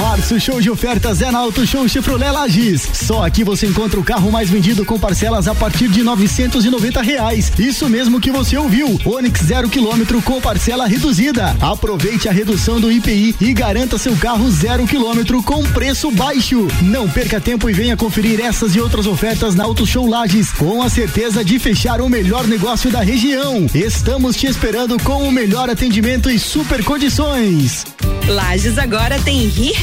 Março Show de Ofertas é na Auto Show Chevrolet Lages. Só aqui você encontra o carro mais vendido com parcelas a partir de novecentos e noventa reais. Isso mesmo que você ouviu. Onix zero quilômetro com parcela reduzida. Aproveite a redução do IPI e garanta seu carro zero quilômetro com preço baixo. Não perca tempo e venha conferir essas e outras ofertas na Auto Show Lages com a certeza de fechar o melhor negócio da região. Estamos te esperando com o melhor atendimento e super condições. Lages agora tem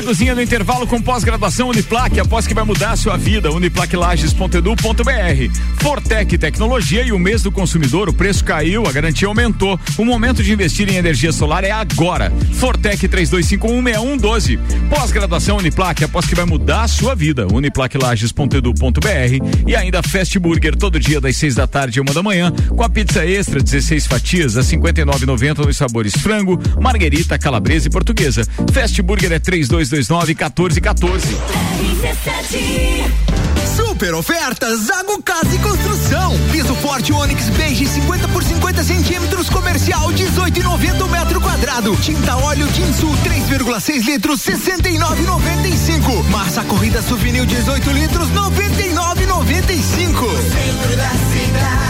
Copa Cozinha no intervalo com pós-graduação Uniplaque, após que vai mudar a sua vida, uniplaquilages.edu.br. Fortec Tecnologia e o mês do consumidor, o preço caiu, a garantia aumentou. O momento de investir em energia solar é agora. Fortec 32516112. Pós-graduação Uniplaque, após que vai mudar a sua vida, uniplaquilages.edu.br e ainda Fast Burger todo dia das seis da tarde e uma da manhã, com a pizza extra 16 fatias a 59,90 nos sabores frango, marguerita, calabresa e portuguesa. Fast Burger é 3229 1414. Super ofertas Zago Casa e Construção. Piso forte Onix Beige 50 por 50 centímetros comercial 18,90 metro quadrado. Tinta óleo Tinsul 3,6 litros 69,95. Massa corrida Suvinil 18 litros 99,95. Centro da cidade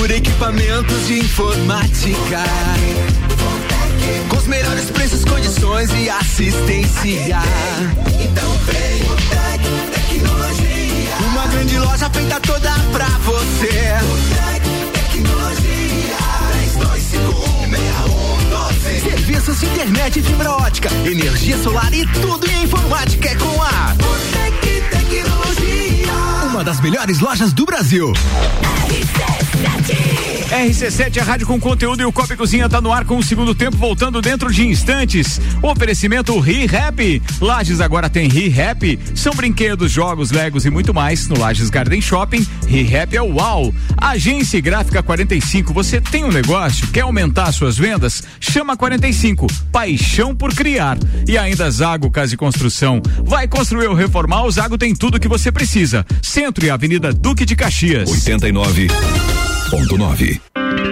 Procura equipamentos de informática, com os melhores preços, condições e assistência. Então vem o Tec Tecnologia. Uma grande loja feita toda pra você. Tec Tecnologia. 32516112. Serviços de internet fibra ótica, energia solar e tudo em informática é com a Tec Tecnologia. uma das melhores lojas do Brasil. RC7, a rádio com conteúdo e o Copa Cozinha tá no ar com o segundo tempo, voltando dentro de instantes. Oferecimento ReHap. Lages agora tem ReHap. São brinquedos, jogos, legos e muito mais no Lages Garden Shopping. ReHap é o UAU. Agência Gráfica 45. Você tem um negócio? Quer aumentar suas vendas? Chama 45. Paixão por criar. E ainda Zago Casa e Construção. Vai construir ou reformar? O Zago tem tudo que você precisa. Centro e Avenida Duque de Caxias. 89.9.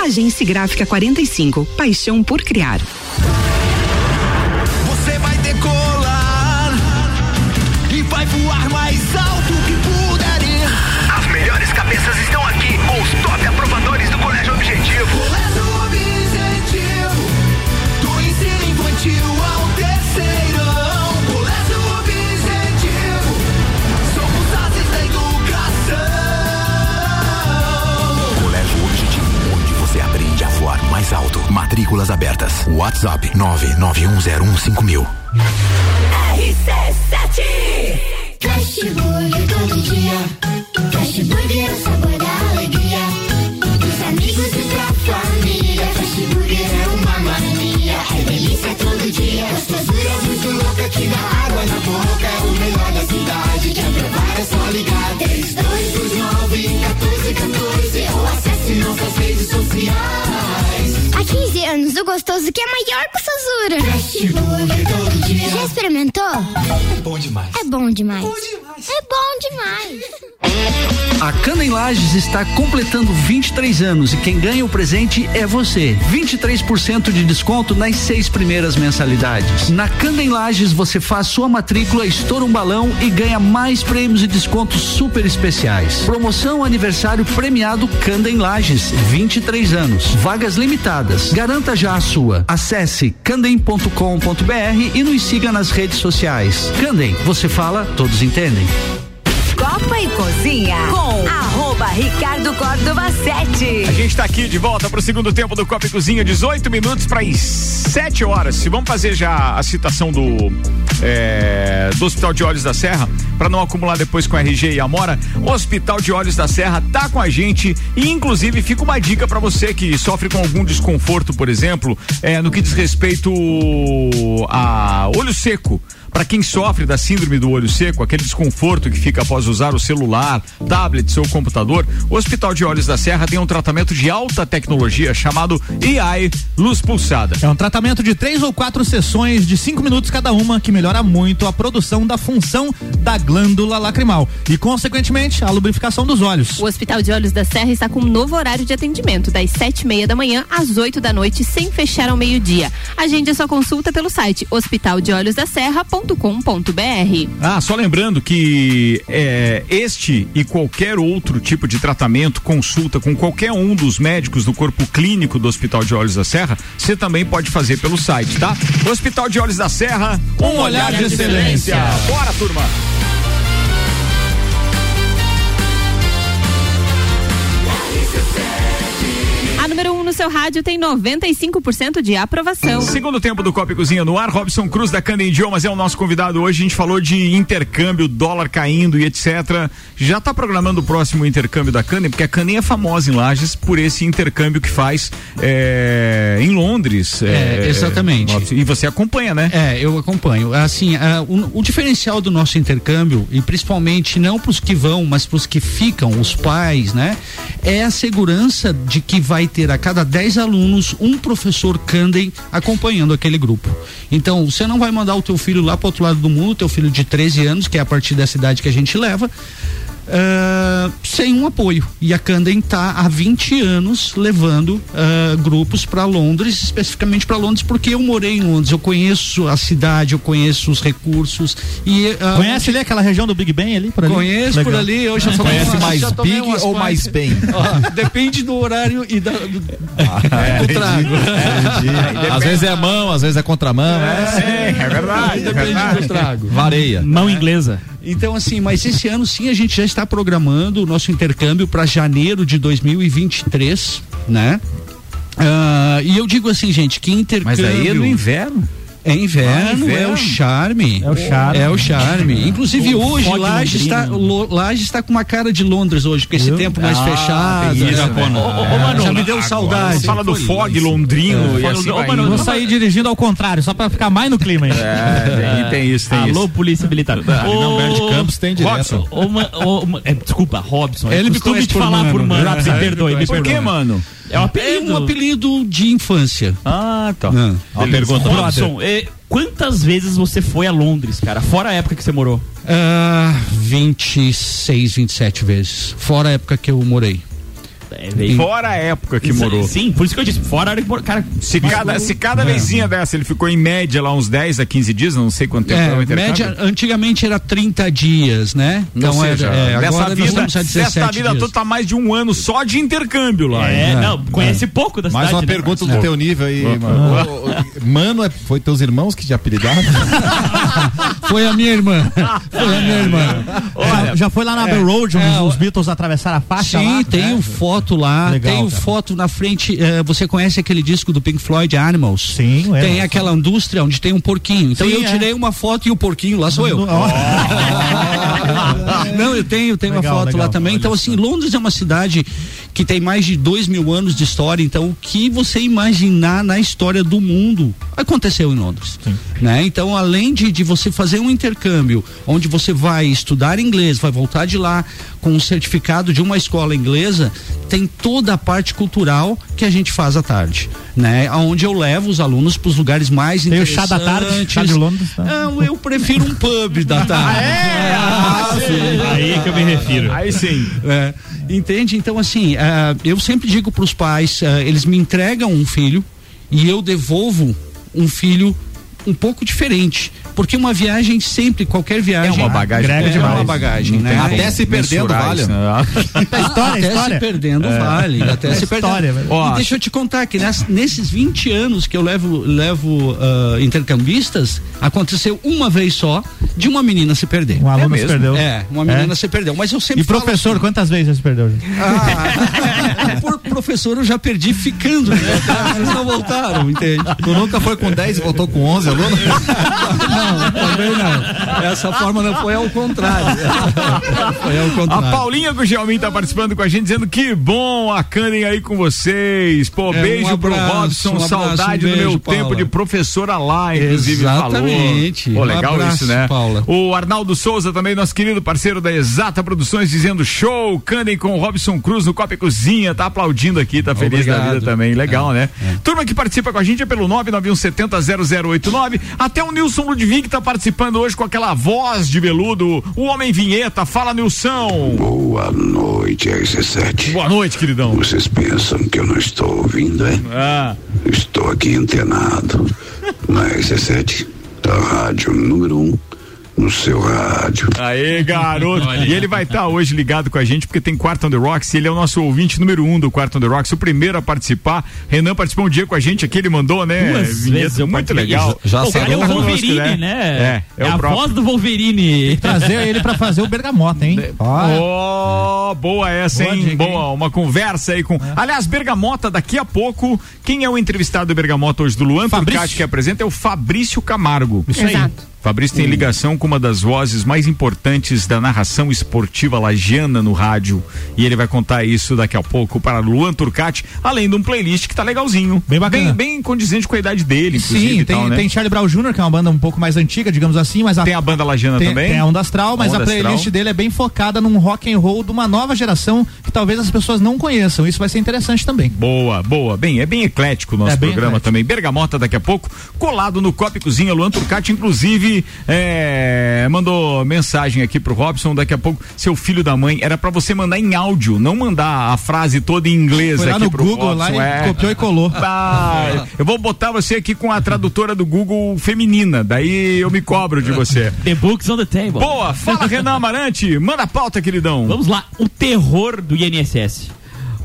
Agência Gráfica 45. Paixão por criar. Matrículas abertas. WhatsApp 991015000. RC7 Fast Burger todo dia. Burger é o sabor da alegria. Dos amigos e pra família. Burger é uma mania. É delícia todo dia. Gostosura muito louca que dá água na boca. É o melhor da cidade. Quer provar é só ligar. 3229 1414 ou acesse nossas redes sociais. Há 15 anos, o gostoso que é maior que o Sazura. Já experimentou? É bom demais. É bom demais. É bom demais. A Cana em Lages está completando 23 anos e quem ganha o presente é você. 23% de desconto nas seis primeiras mensalidades. Na Cana em Lages você faz sua matrícula, estoura um balão e ganha mais prêmios e descontos super especiais. Promoção aniversário premiado Canda em Lages, 23 anos. Vagas limitadas. Garanta já a sua. Acesse candem.com.br e nos siga nas redes sociais. Candem, você fala, todos entendem. Copa e Cozinha com arroba Ricardo Córdova 7. A gente tá aqui de volta pro segundo tempo do Copa e Cozinha, 18 minutos para as 7 horas. Se vamos fazer já a citação do é, do Hospital de Olhos da Serra, para não acumular depois com a RG e a Amora, o Hospital de Olhos da Serra tá com a gente e inclusive fica uma dica para você que sofre com algum desconforto, por exemplo, é, no que diz respeito a olho seco. Para quem sofre da síndrome do olho seco, aquele desconforto que fica após usar o celular, tablet, seu computador, o Hospital de Olhos da Serra tem um tratamento de alta tecnologia chamado EI Luz Pulsada. É um tratamento de três ou quatro sessões de cinco minutos cada uma que melhora muito a produção da função da glândula lacrimal e, consequentemente, a lubrificação dos olhos. O Hospital de Olhos da Serra está com um novo horário de atendimento, das sete e meia da manhã às 8 da noite, sem fechar ao meio-dia. Agende a sua consulta pelo site hospitaldeolhosdaserra.com.br. Ah, só lembrando que é, este e qualquer outro tipo de tratamento, consulta com qualquer um dos médicos do corpo clínico do Hospital de Olhos da Serra, você também pode fazer pelo site, tá? Hospital de Olhos da Serra, um, olhar, de excelência. Bora, turma! A número 1 um no seu rádio tem 95% de aprovação. Segundo tempo do Copa e Cozinha no ar, Robson Cruz da Canda Idiomas é o nosso convidado hoje. A gente falou de intercâmbio, dólar caindo e etc. Já está programando o próximo intercâmbio da Canda, porque a Canda é famosa em Lages por esse intercâmbio que faz é, em Londres. É, exatamente. E você acompanha, né? É, eu acompanho. Assim, ah, o, o diferencial do nosso intercâmbio, e principalmente não para os que vão, mas para os que ficam, os pais, né? É a segurança de que vai ter a cada 10 alunos um professor Candem acompanhando aquele grupo. Então, você não vai mandar o teu filho lá para outro lado do mundo, teu filho de 13 anos, que é a partir dessa idade que a gente leva. Ah, sem um apoio. E a Candem está há 20 anos levando ah, grupos para Londres, especificamente para Londres, porque eu morei em Londres, eu conheço a cidade, eu conheço os recursos. E, ah, Conhece ali aquela região do Big Ben ali? Por ali? Conheço por Legal. ali, eu já tomei Conhece umas- mais já Big ou mais bem? Ó, *laughs* depende do horário e da, do, É, do trago. entendi. Às vezes é mão, às vezes é contramão. É, é verdade, é Depende verdade. do trago. Vareia. Mão inglesa. Então, assim, mas esse ano sim a gente já está programando o nosso intercâmbio para janeiro de 2023, né? Ah, e eu digo assim, gente, que intercâmbio. Mas aí é no inverno. É inverno, Ah, inverno. é o charme. É o charme. É o charme. Inclusive O hoje Laje está, Laje está com uma cara de Londres hoje, com esse tempo mais Ah, fechado. tem isso, né? né? Ô, ô, ô, mano, já me deu Agora, saudade. Fala do fog londrino e Fala assim Ô, mano, indo. Vou sair dirigindo ao contrário, só pra ficar mais no clima aí. É, tem, tem isso, tem Alô, isso. Polícia Militar. Não, Bert Campos tem direto. Robson. ô, ô, é, desculpa, Robson. Ele é me conhece de por falar mano. por mano. Já me perdoe, me Por que, perdoe. mano? É um É apelido. um apelido de infância. Ah, tá. Ah. Uma pergunta, Robson, é, quantas vezes você foi a Londres, cara? Fora a época que você morou. Ah, 26, 27 vezes. Fora a época que eu morei. É, veio- Fora a época que Isso- morou. Sim, por isso que eu disse. Fora a hora que morou. Cara, Se cada, se cada vezinha dessa ele ficou em média lá uns 10 a 15 dias, não sei quanto tempo É, média, antigamente era 30 dias, né? Ou seja, era, é, agora nós vida, estamos a 17 dessa vida dias. toda tá mais de um ano só de intercâmbio lá. É, hein? não, conhece pouco da Mais cidade. uma né? pergunta do teu nível aí, mano. Ô, Mano, é- foi teus irmãos que te apelidaram? *laughs* Foi a minha irmã. Foi a minha irmã. já, já foi lá na Abbey Road, onde os Beatles atravessaram a faixa Sim, lá? tenho foto foto lá, Legal, tenho cara. foto na frente. eh, você conhece aquele disco do Pink Floyd Animals? Sim, é. Tem aquela indústria onde tem um porquinho. Então Sim, eu é. tirei uma foto e o porquinho lá sou eu. Não, *laughs* eu tenho, tenho Legal, uma foto lá legal. também. Então, assim, Londres é uma cidade que tem mais de dois mil anos de história. Então, o que você imaginar na história do mundo aconteceu em Londres. Né? Então, além de, de você fazer um intercâmbio, onde você vai estudar inglês, vai voltar de lá com um certificado de uma escola inglesa, tem toda a parte cultural que a gente faz à tarde. Né? Onde eu levo os alunos para os lugares mais Tem o interessantes. chá da tarde, chá de Londres. tá? Não, eu prefiro um pub da tarde. Ah, sim. Aí que eu me refiro. Aí sim. É, entende? Então, assim, ah, eu sempre digo para os pais: ah, eles me entregam um filho e eu devolvo um filho um pouco diferente. Porque uma viagem sempre, qualquer viagem. É uma bagagem é demais. uma bagagem, né? Até se perdendo, vale. até história. se perdendo vale. Até se perdendo. Ó, e deixa eu te contar que nas- nesses 20 anos que eu levo, levo ah, intercambistas, aconteceu uma vez só de uma menina se perder. Um aluno se mesmo? perdeu. É, uma menina se perdeu. Mas eu sempre E professor, assim, quantas vezes já se perdeu? gente? ah, *laughs* por professor eu já perdi ficando, né? Eles não voltaram, entende? Tu nunca foi com 10 e voltou com 11 Não, também não. Essa forma não foi ao contrário. Foi ao A contrário. Paulinha Gugelmin tá participando com a gente, dizendo que bom a Candem aí com vocês. Pô, É, um beijo pro abraço, Robson, um abraço, saudade um do meu beijo, tempo Paula. de professora lá, inclusive Exatamente. falou. Pô, Um legal abraço, isso, né? Paula. O Arnaldo Souza também, nosso querido parceiro da Exata Produções, dizendo show, Candem com o Robson Cruz no Copa e Cozinha, tá aplaudindo aqui, tá feliz da Obrigado. vida também, legal, É, né? Turma que participa com a gente é pelo 991700089, até o Nilson Ludwig tá participando hoje com aquela voz de veludo, o Homem Vinheta, fala Nilson. Boa noite, RC7. Boa noite, queridão. Vocês pensam que eu não estou ouvindo, é? Ah, Estou aqui antenado na RC7, da rádio número 1, um, no seu rádio. Aê, garoto. e ele vai estar hoje ligado com a gente porque tem Quarto on the Rocks e ele é o nosso ouvinte número um do Quarto on the Rocks, o primeiro a participar. Renan participou um dia com a gente aqui, ele mandou, né? Duas vinheta vezes eu muito legal. Já o cara é o conosco, Wolverine, né? É, é, o a próprio. voz do Wolverine. Trazer ele pra fazer o bergamota, hein? Ó, Oh, boa essa, Boa hein? dica, boa, uma conversa aí com. Aliás, Bergamota, daqui a pouco, quem é o entrevistado do Bergamota hoje do Luan Fabrício. Turcati que apresenta é o Fabrício Camargo. Isso aí. Fabrício tem ligação com uma das vozes mais importantes da narração esportiva lagiana no rádio. E ele vai contar isso daqui a pouco para Luan Turcati, além de um playlist que tá legalzinho. Bem bacana. Bem, bem condizente com a idade dele, inclusive. Sim, tem, tal, né? tem Charlie Brown Jr., que é uma banda um pouco mais antiga, digamos assim, mas a, Tem a banda lagiana tem, também? tem a Onda Astral, mas Onda a playlist Astral. dele é bem focada num rock and roll de uma nova geração que talvez as pessoas não conheçam. Isso vai ser interessante também. Boa, boa. Bem, é bem eclético o nosso É programa eclético. também. Bergamota daqui a pouco, colado no Copa e Cozinha. Luan Turcati, inclusive, é, mandou mensagem aqui pro Robson. Daqui a pouco, seu filho da mãe, era pra você mandar em áudio, não mandar a frase toda em inglês Foi lá aqui no pro Google Robson. lá e é. copiou e colou. *laughs* Ah, eu vou botar você aqui com a tradutora do Google feminina, daí eu me cobro de você. *laughs* The books on the table. Boa, fala Renan Amarante, manda a pauta, queridão. Vamos lá, o terror do INSS.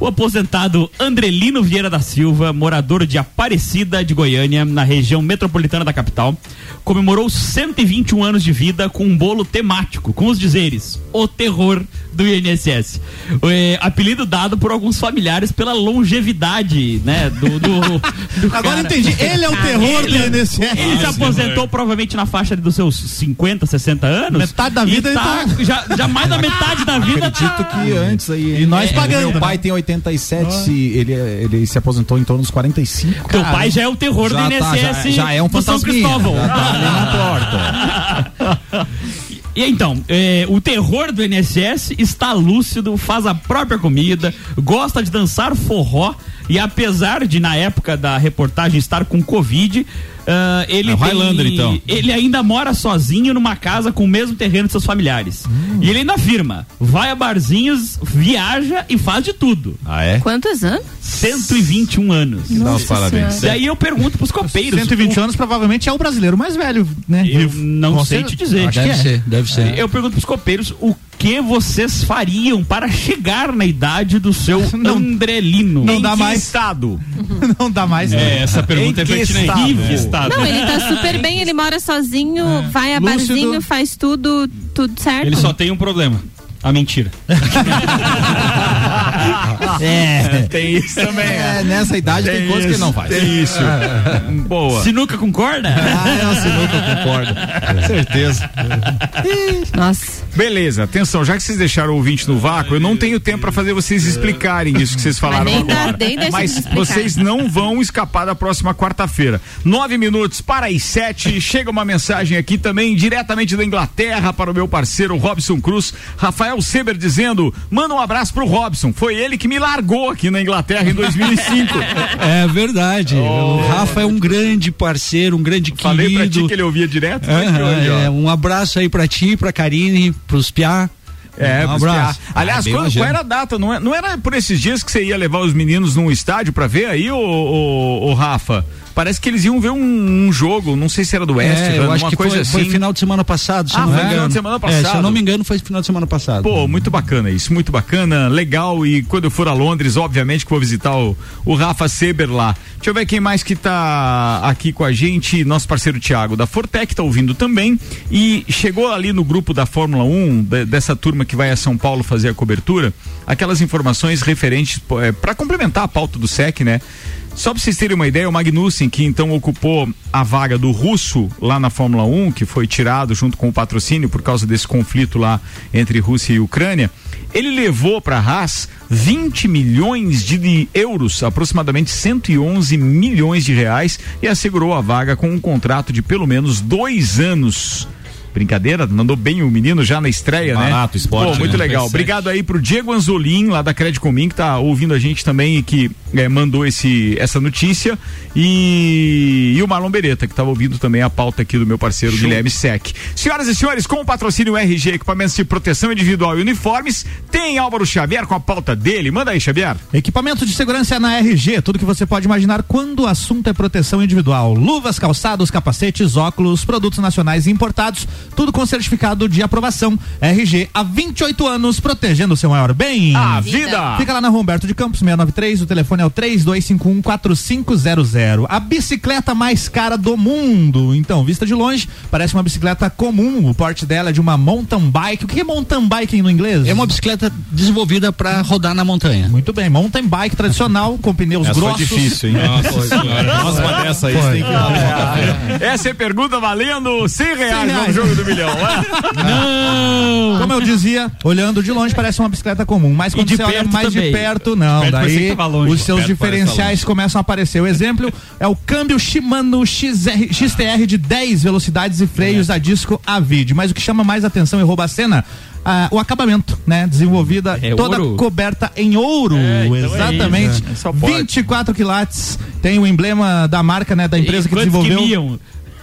O aposentado Andrelino Vieira da Silva, morador de Aparecida de Goiânia, na região metropolitana da capital, comemorou 121 anos de vida com um bolo temático, com os dizeres: O terror do INSS. É, apelido dado por alguns familiares pela longevidade, né? Do, do- do *laughs* Agora cara. entendi. Ele é o terror do INSS. Ele se aposentou provavelmente na faixa dos seus 50, 60 anos. Metade da vida ele tá, tá- já, já mais da metade da vida Acredito tá- que antes aí. E nós é, pagando, Meu né? pai tem 87, se ele, ele se aposentou em torno dos 45. Teu pai já é o terror já do tá, INSS já, já é um do São fantasminha. Cristóvão. Já tá ali na porta. *laughs* E então, é, o terror do INSS está lúcido, faz a própria comida, gosta de dançar forró e apesar de na época da reportagem estar com Covid, ah, ele É tem- Highlander, então. ele ainda mora sozinho numa casa com o mesmo terreno de seus familiares. Hum. E ele ainda afirma, vai a barzinhos, viaja e faz de tudo. Ah, é? Quantos anos? 121 anos. Dá os parabéns. Daí eu pergunto pros copeiros. 120 o- anos provavelmente é o brasileiro mais velho, né? Eu não Com sei certeza. te dizer. Acho Deve que é. ser, deve ser. Eu pergunto pros copeiros o que vocês fariam para chegar na idade do seu *laughs* Não- Andrelino. não dá mais. estado? *laughs* Não dá mais. É, né? essa pergunta Em é pertinente. estado? Estado? Não, ele tá *laughs* super bem, ele mora sozinho, vai a Lúcido. barzinho, faz tudo, tudo certo. Ele só tem um problema. A mentira. *laughs* É. Tem isso *laughs* também. É, nessa idade tem, coisa que ele não faz. Tem isso. *laughs* Boa. Sinuca concorda? Ah, é sinuca, concordo. Certeza. Nossa. Beleza, atenção, já que vocês deixaram o ouvinte no vácuo, eu não tenho tempo pra fazer vocês explicarem isso que vocês falaram nem dá- agora. nem deixa Mas eles explicar. vocês não vão escapar da próxima quarta-feira. Nove minutos para as sete. Chega uma mensagem aqui também, diretamente da Inglaterra, para o meu parceiro Robson Cruz, Rafael Seber, dizendo: manda um abraço pro Robson. Foi ele que me largou aqui na Inglaterra em 2005. *laughs* É verdade. O Rafa é um grande parceiro, um grande Falei pra ti querido. que ele ouvia direto. ó. é, um abraço aí pra ti, pra Karine, pros Piá. É, um abraço. Aliás, Ah, qual, qual era a data? Não, é- não era por esses dias que você ia levar os meninos num estádio pra ver aí, ô, ô, ô, Rafa? Parece que eles iam ver um, um jogo, não sei se era do Oeste, É, eu acho uma que coisa foi, assim. foi final de semana passado, se Ah, não foi me final engano. de semana É, se eu passado. não me engano, foi final de semana passado. Pô, muito bacana isso, muito bacana, legal. E quando eu for a Londres, obviamente que vou visitar o, o Rafa Seber lá. Deixa eu ver quem mais que tá aqui com a gente. Nosso parceiro Thiago da Fortec tá ouvindo também. E chegou ali no grupo da Fórmula 1, de- dessa turma que vai a São Paulo fazer a cobertura, aquelas informações referentes para complementar a pauta do SEC, né? Só para vocês terem uma ideia, o Magnussen, que então ocupou a vaga do russo lá na Fórmula 1, que foi tirado junto com o patrocínio por causa desse conflito lá entre Rússia e Ucrânia, ele levou para a Haas 20 milhões de euros, aproximadamente 111 milhões de reais, e assegurou a vaga com um contrato de pelo menos dois anos. Brincadeira, mandou bem o menino já na estreia, né? Barato, esporte, Pô, muito né? legal. Obrigado aí pro Diego Anzolin, lá da Credicomim, que tá ouvindo a gente também e que eh, mandou esse, essa notícia. E, e o Marlon Beretta, que estava ouvindo também a pauta aqui do meu parceiro Guilherme Sec. Senhoras e senhores, com o patrocínio RG Equipamentos de Proteção Individual e Uniformes, tem Álvaro Xavier com a pauta dele. Manda aí, Xavier. Equipamento de segurança é na RG, tudo que você pode imaginar quando o assunto é proteção individual. Luvas, calçados, capacetes, óculos, produtos nacionais e importados, tudo com certificado de aprovação. RG há 28 anos, protegendo o seu maior bem. A vida. Fica lá na Humberto de Campos 693, o telefone é o 32514500. A bicicleta mais cara do mundo. Então, vista de longe, parece uma bicicleta comum. O porte dela é de uma mountain bike. O que é mountain bike no inglês? É uma bicicleta desenvolvida para rodar na montanha. Muito bem, mountain bike tradicional com pneus Essa foi grossos. difícil, hein? *laughs* Nossa senhora. Nossa, uma dessa aí, Essa é pergunta valendo 100 reais, reais. Do milhão. é? *laughs* Não! Como eu dizia, olhando de longe parece uma bicicleta comum, mas quando de você olha perto mais também. de perto, não. Perto parecia daí que longe. os seus Perto diferenciais começam a aparecer. O exemplo é o câmbio Shimano XR, XTR de 10 velocidades e freios a disco Avid. Mas o que chama mais atenção e rouba a cena ah, o acabamento, né? Desenvolvida É toda ouro? coberta em ouro. É, então é Exatamente. isso, né? Só pode. 24 quilates. Tem o emblema da marca, né? Da empresa que Quantos desenvolveu. que?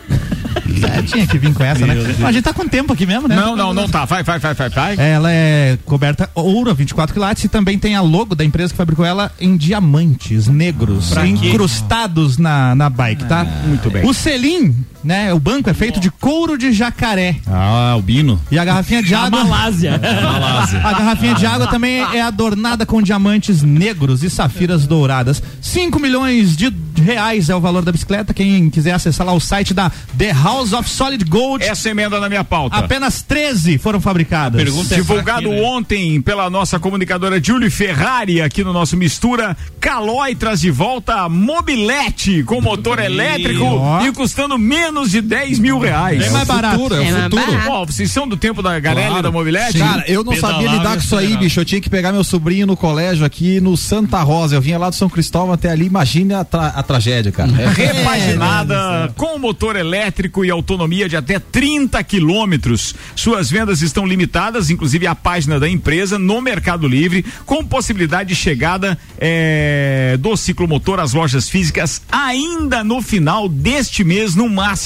*laughs* É, tinha que vir com essa, né? Mas a gente tá com tempo aqui mesmo, né? Não, não, não tá. Vai, vai, vai, vai, vai. Ela é coberta ouro, 24 quilates, e também tem a logo da empresa que fabricou ela em diamantes negros, Pra quê? incrustados na, na bike, tá? muito bem. O selim, né? O banco é feito de couro de jacaré. Ah, albino. E a garrafinha de A água. Malásia. *laughs* A garrafinha de água também é adornada com diamantes negros e safiras douradas. 5 milhões de reais é o valor da bicicleta. Quem quiser acessar lá o site da The House of Solid Gold. Essa emenda na minha pauta. Apenas 13 foram fabricadas. Pergunta é Divulgado fraquinha, né? ontem pela nossa comunicadora Julie Ferrari aqui no nosso Mistura, Calói traz de volta a Mobilete com motor elétrico Ó. e custando menos de 10 mil reais. É mais barato. Futuro, é, É o futuro. barato. Pô, vocês são do tempo da Garelli Claro. da Mobilete? Cara, eu não sabia Pedalava lidar com isso aí, bicho. Eu tinha que pegar meu sobrinho no colégio aqui no Santa Rosa. Eu vinha lá do São Cristóvão até ali. Imagina a, tra- a tragédia, cara. É, *laughs* Repaginada com motor elétrico e autonomia de até 30 quilômetros. Suas vendas estão limitadas, inclusive a página da empresa no Mercado Livre, com possibilidade de chegada eh, do ciclomotor às lojas físicas ainda no final deste mês, no máximo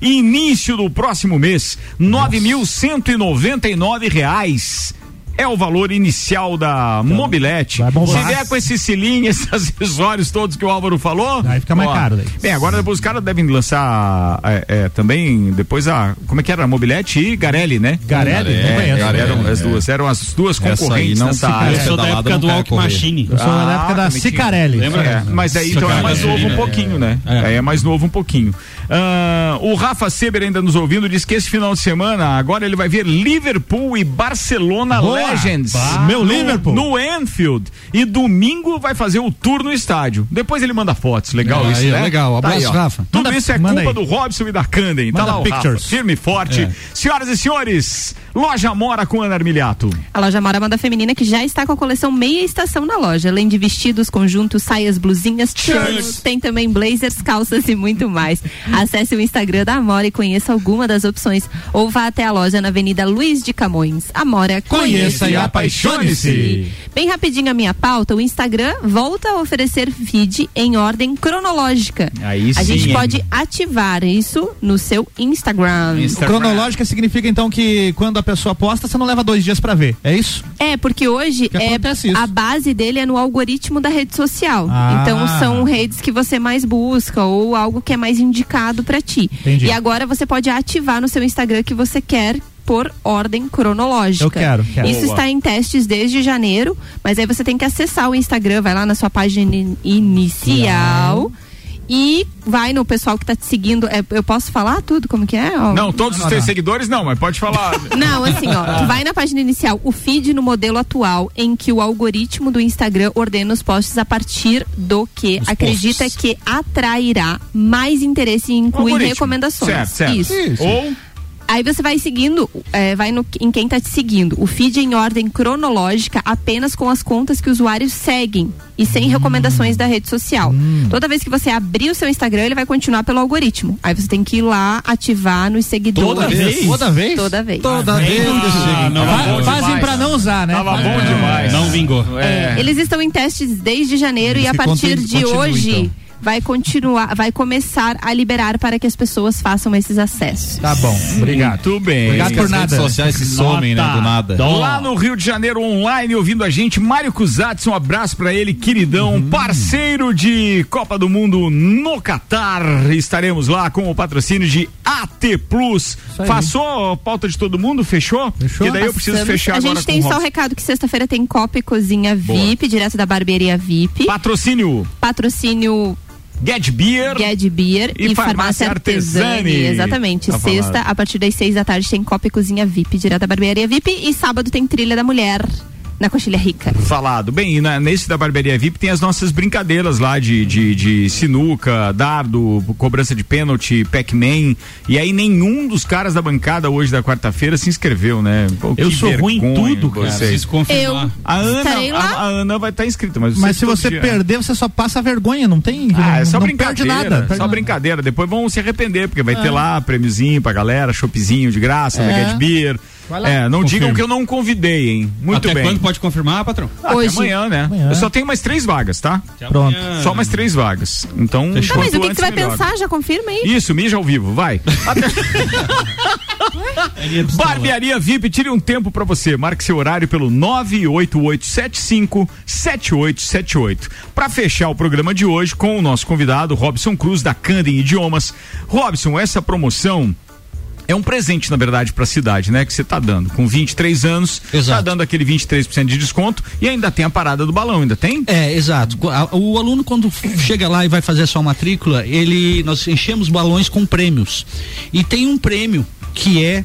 início do próximo mês. 9.199 reais. É o valor inicial da Mobilete. vai bombar. Se vier com esse cilinho, *laughs* esses acessórios todos que o Álvaro falou. Aí fica mais caro daí. Bem, agora depois os caras devem lançar é, é, também, depois a. Como é que era? Mobilete e Garelli, né? Garelli? É, Não conheço. eram Garelli, as é. duas, eram as duas concorrentes não nessa área. Eu sou da época do Walk. Machine. Eu sou da época da também tinha. Cicarelli. Lembra? É, mas aí então é mais novo um pouquinho, né? Aí é mais novo um pouquinho. Ah, o Rafa Seber ainda nos ouvindo diz que esse final de semana agora ele vai ver Liverpool e Barcelona Boa! Legends. Meu no, Liverpool. No Anfield. E domingo vai fazer o tour no estádio. Depois ele manda fotos. Legal Ah, isso, aí, né? legal. Abraço, ó. Rafa. Tudo Manda- isso é manda culpa aí. do Robson e da Candem. Tá Manda lá o pictures. Rafa, firme e forte. É. Senhoras e senhores, Loja Mora com Ana Armiliato. A loja Mora Moda Feminina que já está com a coleção meia estação na loja. Além de vestidos, conjuntos, saias, blusinhas, shirts, tem também blazers, calças e muito mais. Acesse o Instagram da Amora e conheça alguma das opções. Ou vá até a loja na Avenida Luiz de Camões. Amora, Conheça e apaixone-se. Bem rapidinho a minha pauta, o Instagram volta a oferecer feed em ordem cronológica. Aí a sim, gente hein? pode ativar isso no seu Instagram. Cronológica significa então que quando a pessoa posta, você não leva dois dias pra ver. É isso? É, porque hoje Que é, a base dele é no algoritmo da rede social. Ah. Então são redes que você mais busca ou algo que é mais indicado pra ti. Entendi. E agora você pode ativar no seu Instagram que você quer por ordem cronológica. Eu quero, quero. Isso Boa. está em testes desde janeiro, mas aí você tem que acessar o Instagram, vai lá na sua página in- inicial. E vai no pessoal que tá te seguindo. É, eu posso falar tudo como que é? Ó, Não, todos os teus seguidores não, mas pode falar. *laughs* não, assim, ó, tu vai na página inicial, o feed no modelo atual, em que o algoritmo do Instagram ordena os posts a partir do que Os acredita posts. que atrairá mais interesse e inclui Algoritmo. recomendações. Certo, certo. Isso. Isso. Ou Aí você vai seguindo, é, vai no, em quem tá te seguindo. O feed em ordem cronológica apenas com as contas que o usuário seguem e Hum. sem recomendações da rede social. Toda vez que você abrir o seu Instagram, ele vai continuar pelo algoritmo. Aí você tem que ir lá ativar nos seguidores. Toda vez? Toda vez? Toda vez. Toda vez. Ah, não, Fa- bom Fazem demais. pra não usar, né? Tava bom demais. Não vingou. É, Eles estão em testes desde janeiro e a partir de continue, hoje então. Vai continuar, vai começar a liberar para que as pessoas façam esses acessos. Tá bom, obrigado. Muito bem. Obrigado por As redes nada. sociais se somem, né? Do nada. Lá no Rio de Janeiro, online, ouvindo a gente, Mário Cusatz, um abraço pra ele, queridão, Uhum. parceiro de Copa do Mundo no Catar. Estaremos lá com o patrocínio de AT Plus. Passou a pauta de todo mundo? Fechou? Fechou. Que daí eu preciso fechar A agora gente com tem só o Robson. recado que sexta-feira tem Copa e Cozinha Boa. VIP, direto da barbearia VIP. Patrocínio Patrocínio Get Beer. Get Beer E e, Farmácia Farmácia Artesani. Artesani. Exatamente. Tá Sexta, falado. a partir das seis da tarde, tem Copa e Cozinha VIP, direto da barbearia VIP. E sábado tem Trilha da Mulher, na Coxilha Rica. Falado. Bem, e na- nesse da Barbearia VIP tem as nossas brincadeiras lá de, de, de sinuca, dardo, cobrança de pênalti, Pac-Man. E aí nenhum dos caras da bancada hoje da quarta-feira se inscreveu, né? Pô, Eu sou ruim em tudo, cara. vocês. Eu A Ana, a, a Ana vai estar inscrita, mas, Mas se você dia- perder, você só passa vergonha, não tem. Ah, é não, só não brincadeira. perde nada. perde só nada. brincadeira. Depois vão se arrepender, porque vai Ah. ter lá prêmiozinho pra galera, choppzinho de graça, É. Beer. É, não digam que eu não convidei, hein? Muito Até bem. quando pode confirmar, patrão? Até Hoje. amanhã, né? Amanhã. Eu só tenho mais três vagas, tá? Pronto. Só mais três vagas. Então, Tá, mas o que, que você vai melhor. pensar? Já confirma aí. Isso, mija ao vivo, vai. *laughs* Até- Barbearia VIP, tire um tempo pra você. Marque seu horário pelo 98875 7878. Pra fechar o programa de hoje com o nosso convidado, Robson Cruz, da Candem Idiomas. Robson, essa promoção. É um presente, na verdade, pra cidade, né? Que você tá dando. Com 23 anos, Exato. tá dando aquele 23% de desconto e ainda tem a parada do balão, ainda tem? É, exato. A- O aluno, quando chega lá e vai fazer a sua matrícula, ele, nós enchemos balões com prêmios. E tem um prêmio que é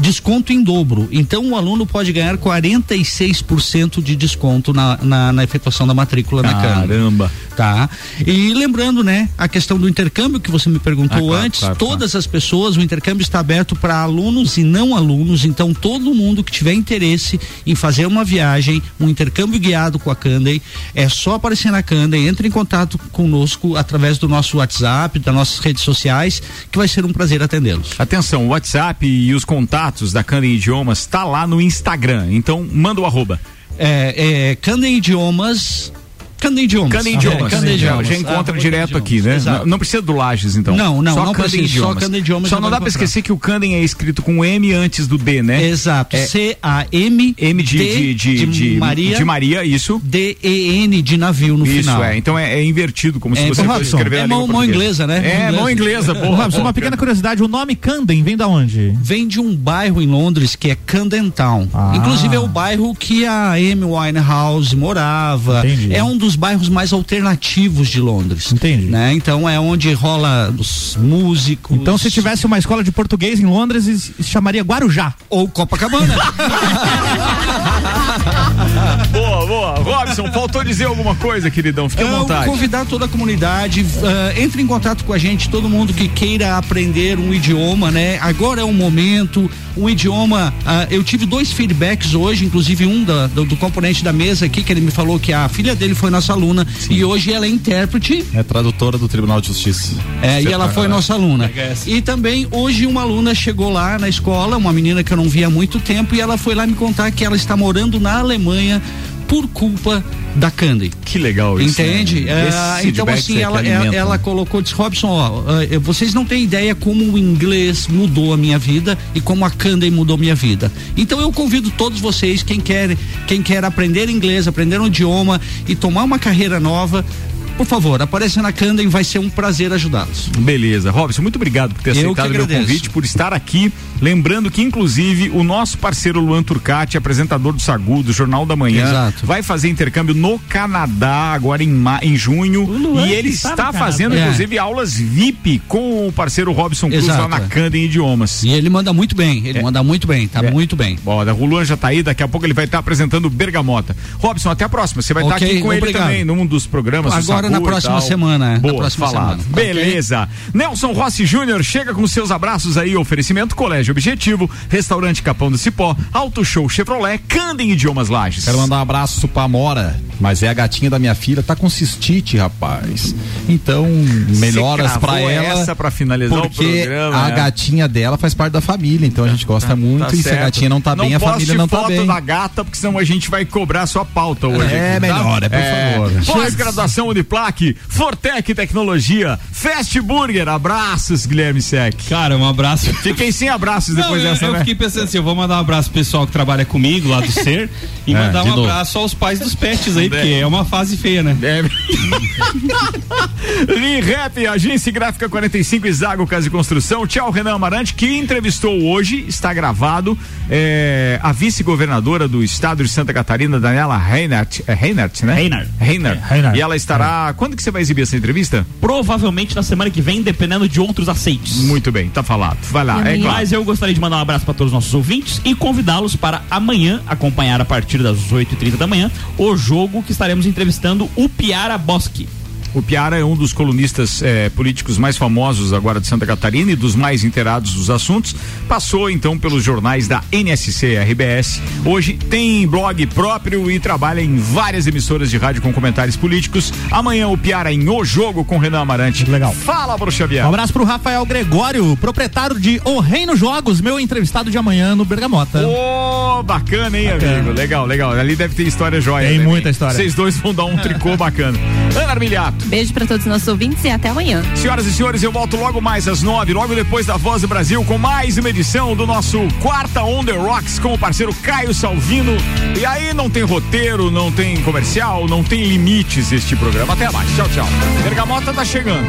desconto em dobro. Então o aluno pode ganhar 46% de desconto na, na, na efetuação da matrícula na Câmara. Caramba. Tá? E lembrando, né, a questão do intercâmbio que você me perguntou Ah, claro, antes, claro, todas as pessoas, o intercâmbio está aberto para alunos e não alunos, então todo mundo que tiver interesse em fazer uma viagem, um intercâmbio guiado com a Candem, é só aparecer na Candem, entre em contato conosco através do nosso WhatsApp, das nossas redes sociais, que vai ser um prazer atendê-los. Atenção, o WhatsApp e os contatos da Candem Idiomas tá lá no Instagram. Então, manda o arroba. É, é Candem Idiomas. Candem Idiomas. Candem Idiomas. É, Já- encontra Ah, direto aqui, né? Não, não precisa do Lages, então. Não, não, só não precisa, só Só não dá pra encontrar. esquecer que o Candem é escrito com M antes do D, né? Exato. É- C-A-M. M de, de, de, de, Maria. de Maria, isso. D-E-N de navio no isso, final. é. Então é, é invertido, como se É, você ô, fosse Robson, escrever é na língua mão- mão inglesa, né? É, Mão inglesa, Ô, boa. Robson, uma pequena curiosidade, o nome Candem vem da onde? Vem de um bairro em Londres que é Camden Town. Ah. Inclusive é o bairro que a Amy Winehouse morava. Entendi. É um dos bairros mais alternativos de Londres. Entendi. Né? Então é onde rola os músicos. Então se tivesse uma escola de português em Londres, se chamaria Guarujá. Ou Copacabana. *laughs* *laughs* boa, boa. Robson, faltou dizer alguma coisa, queridão? Fique à Eu vontade. convidar toda a comunidade, uh, entre em contato com a gente, todo mundo que queira aprender um idioma, né? Agora é o momento, um idioma. uh, eu tive dois feedbacks hoje, inclusive um da- do, do componente da mesa aqui, que ele me falou que a filha dele foi nossa aluna e hoje ela é intérprete. É tradutora do Tribunal de Justiça. É, e ela foi nossa aluna. E também hoje uma aluna chegou lá na escola, uma menina que eu não via há muito tempo, e ela foi lá me contar que ela está morando na Alemanha por culpa da Candy. Que legal isso. Entende? né? É, então assim, ela, ela, ela colocou, disse, Robson, ó, eh, vocês não têm ideia como o inglês mudou a minha vida e como a Candy mudou minha vida. Então eu convido todos vocês, quem quer, quem quer aprender inglês, aprender um idioma e tomar uma carreira nova, por favor, apareça na Candem, vai ser um prazer ajudá-los. Beleza. Robson, muito obrigado por ter aceitado o meu convite, por estar aqui. Lembrando que, inclusive, o nosso parceiro Luan Turcati, apresentador do Sagu, do Jornal da Manhã, Exato. vai fazer intercâmbio no Canadá agora em, ma- em junho. E ele está está Canadá. fazendo, É. inclusive, aulas VIP com o parceiro Robson Cruz Exato. lá na Candem Idiomas. E ele manda muito bem, ele É. manda muito bem, tá É. muito bem. Bom, o Luan já tá aí, daqui a pouco ele vai estar apresentando Bergamota. Robson, até a próxima. Você vai estar Ok, aqui com obrigado. ele também, num dos programas. do Agora Na próxima semana, é, na Boa, próxima falado. semana. Beleza. Nelson Rossi Júnior chega com seus abraços aí, oferecimento Colégio Objetivo, Restaurante Capão do Cipó, Auto Show Chevrolet, Candem Idiomas Lages. Quero mandar um abraço pra Amora, mas é a gatinha da minha filha, tá com cistite, rapaz. Então, melhoras cravou ela. essa pra finalizar o porque programa, a né? gatinha dela faz parte da família, então a gente gosta muito. Tá e se a certo. gatinha não tá bem, a família não tá foto bem. da gata, porque senão a gente vai cobrar sua pauta hoje. É, aqui, tá? melhor, é, por favor. Pós-graduação Fortec Tecnologia, Fast Burger, abraços, Guilherme Sec. Cara, um abraço. Fiquei sem abraços Não, depois eu, dessa, eu né? fiquei pensando assim, eu vou mandar um abraço pro pessoal que trabalha comigo lá do Ser e *laughs* É, mandar de um novo. abraço aos pais dos pets aí, porque é uma fase feia, né? *laughs* Lean Rap, Agência Gráfica 45 e Zago Casa e Construção. Tchau, Renan Amarante, que entrevistou hoje, está gravado, é, a vice-governadora do estado de Santa Catarina, Daniela Reinhardt. É Reinhardt, né? Reinhardt. Reinhardt. É, Reinhardt. E ela estará. Quando que você vai exibir essa entrevista? Provavelmente na semana que vem, dependendo de outros aceites. Muito bem, tá falado. Vai lá, é claro. Mas eu gostaria de mandar um abraço para todos os nossos ouvintes e convidá-los para amanhã acompanhar a partir das 8h30 da manhã o jogo que estaremos entrevistando o Piara Bosque. O Piara é um dos colunistas eh, políticos mais famosos agora de Santa Catarina e dos mais inteirados dos assuntos. Passou então pelos jornais da NSC RBS. Hoje tem blog próprio e trabalha em várias emissoras de rádio com comentários políticos. Amanhã o Piara em O Jogo com Renan Amarante. Legal. Fala, Bruno Xavier. Um abraço pro Rafael Gregório, proprietário de O Reino Jogos, meu entrevistado de amanhã no Bergamota. Ô, bacana, hein, Bacana. amigo? Legal, legal. Ali deve ter história jóia. Tem né, muita história. Vocês dois vão dar um tricô *laughs* bacana. Ana Armiliato. Beijo para todos os nossos ouvintes e até amanhã. Senhoras e senhores, eu volto logo mais às nove, logo depois da Voz do Brasil, com mais uma edição do nosso Quarta On The Rocks com o parceiro Caio Salvino. E aí não tem roteiro, não tem comercial, não tem limites este programa. Até mais. Tchau, tchau. Bergamota tá chegando.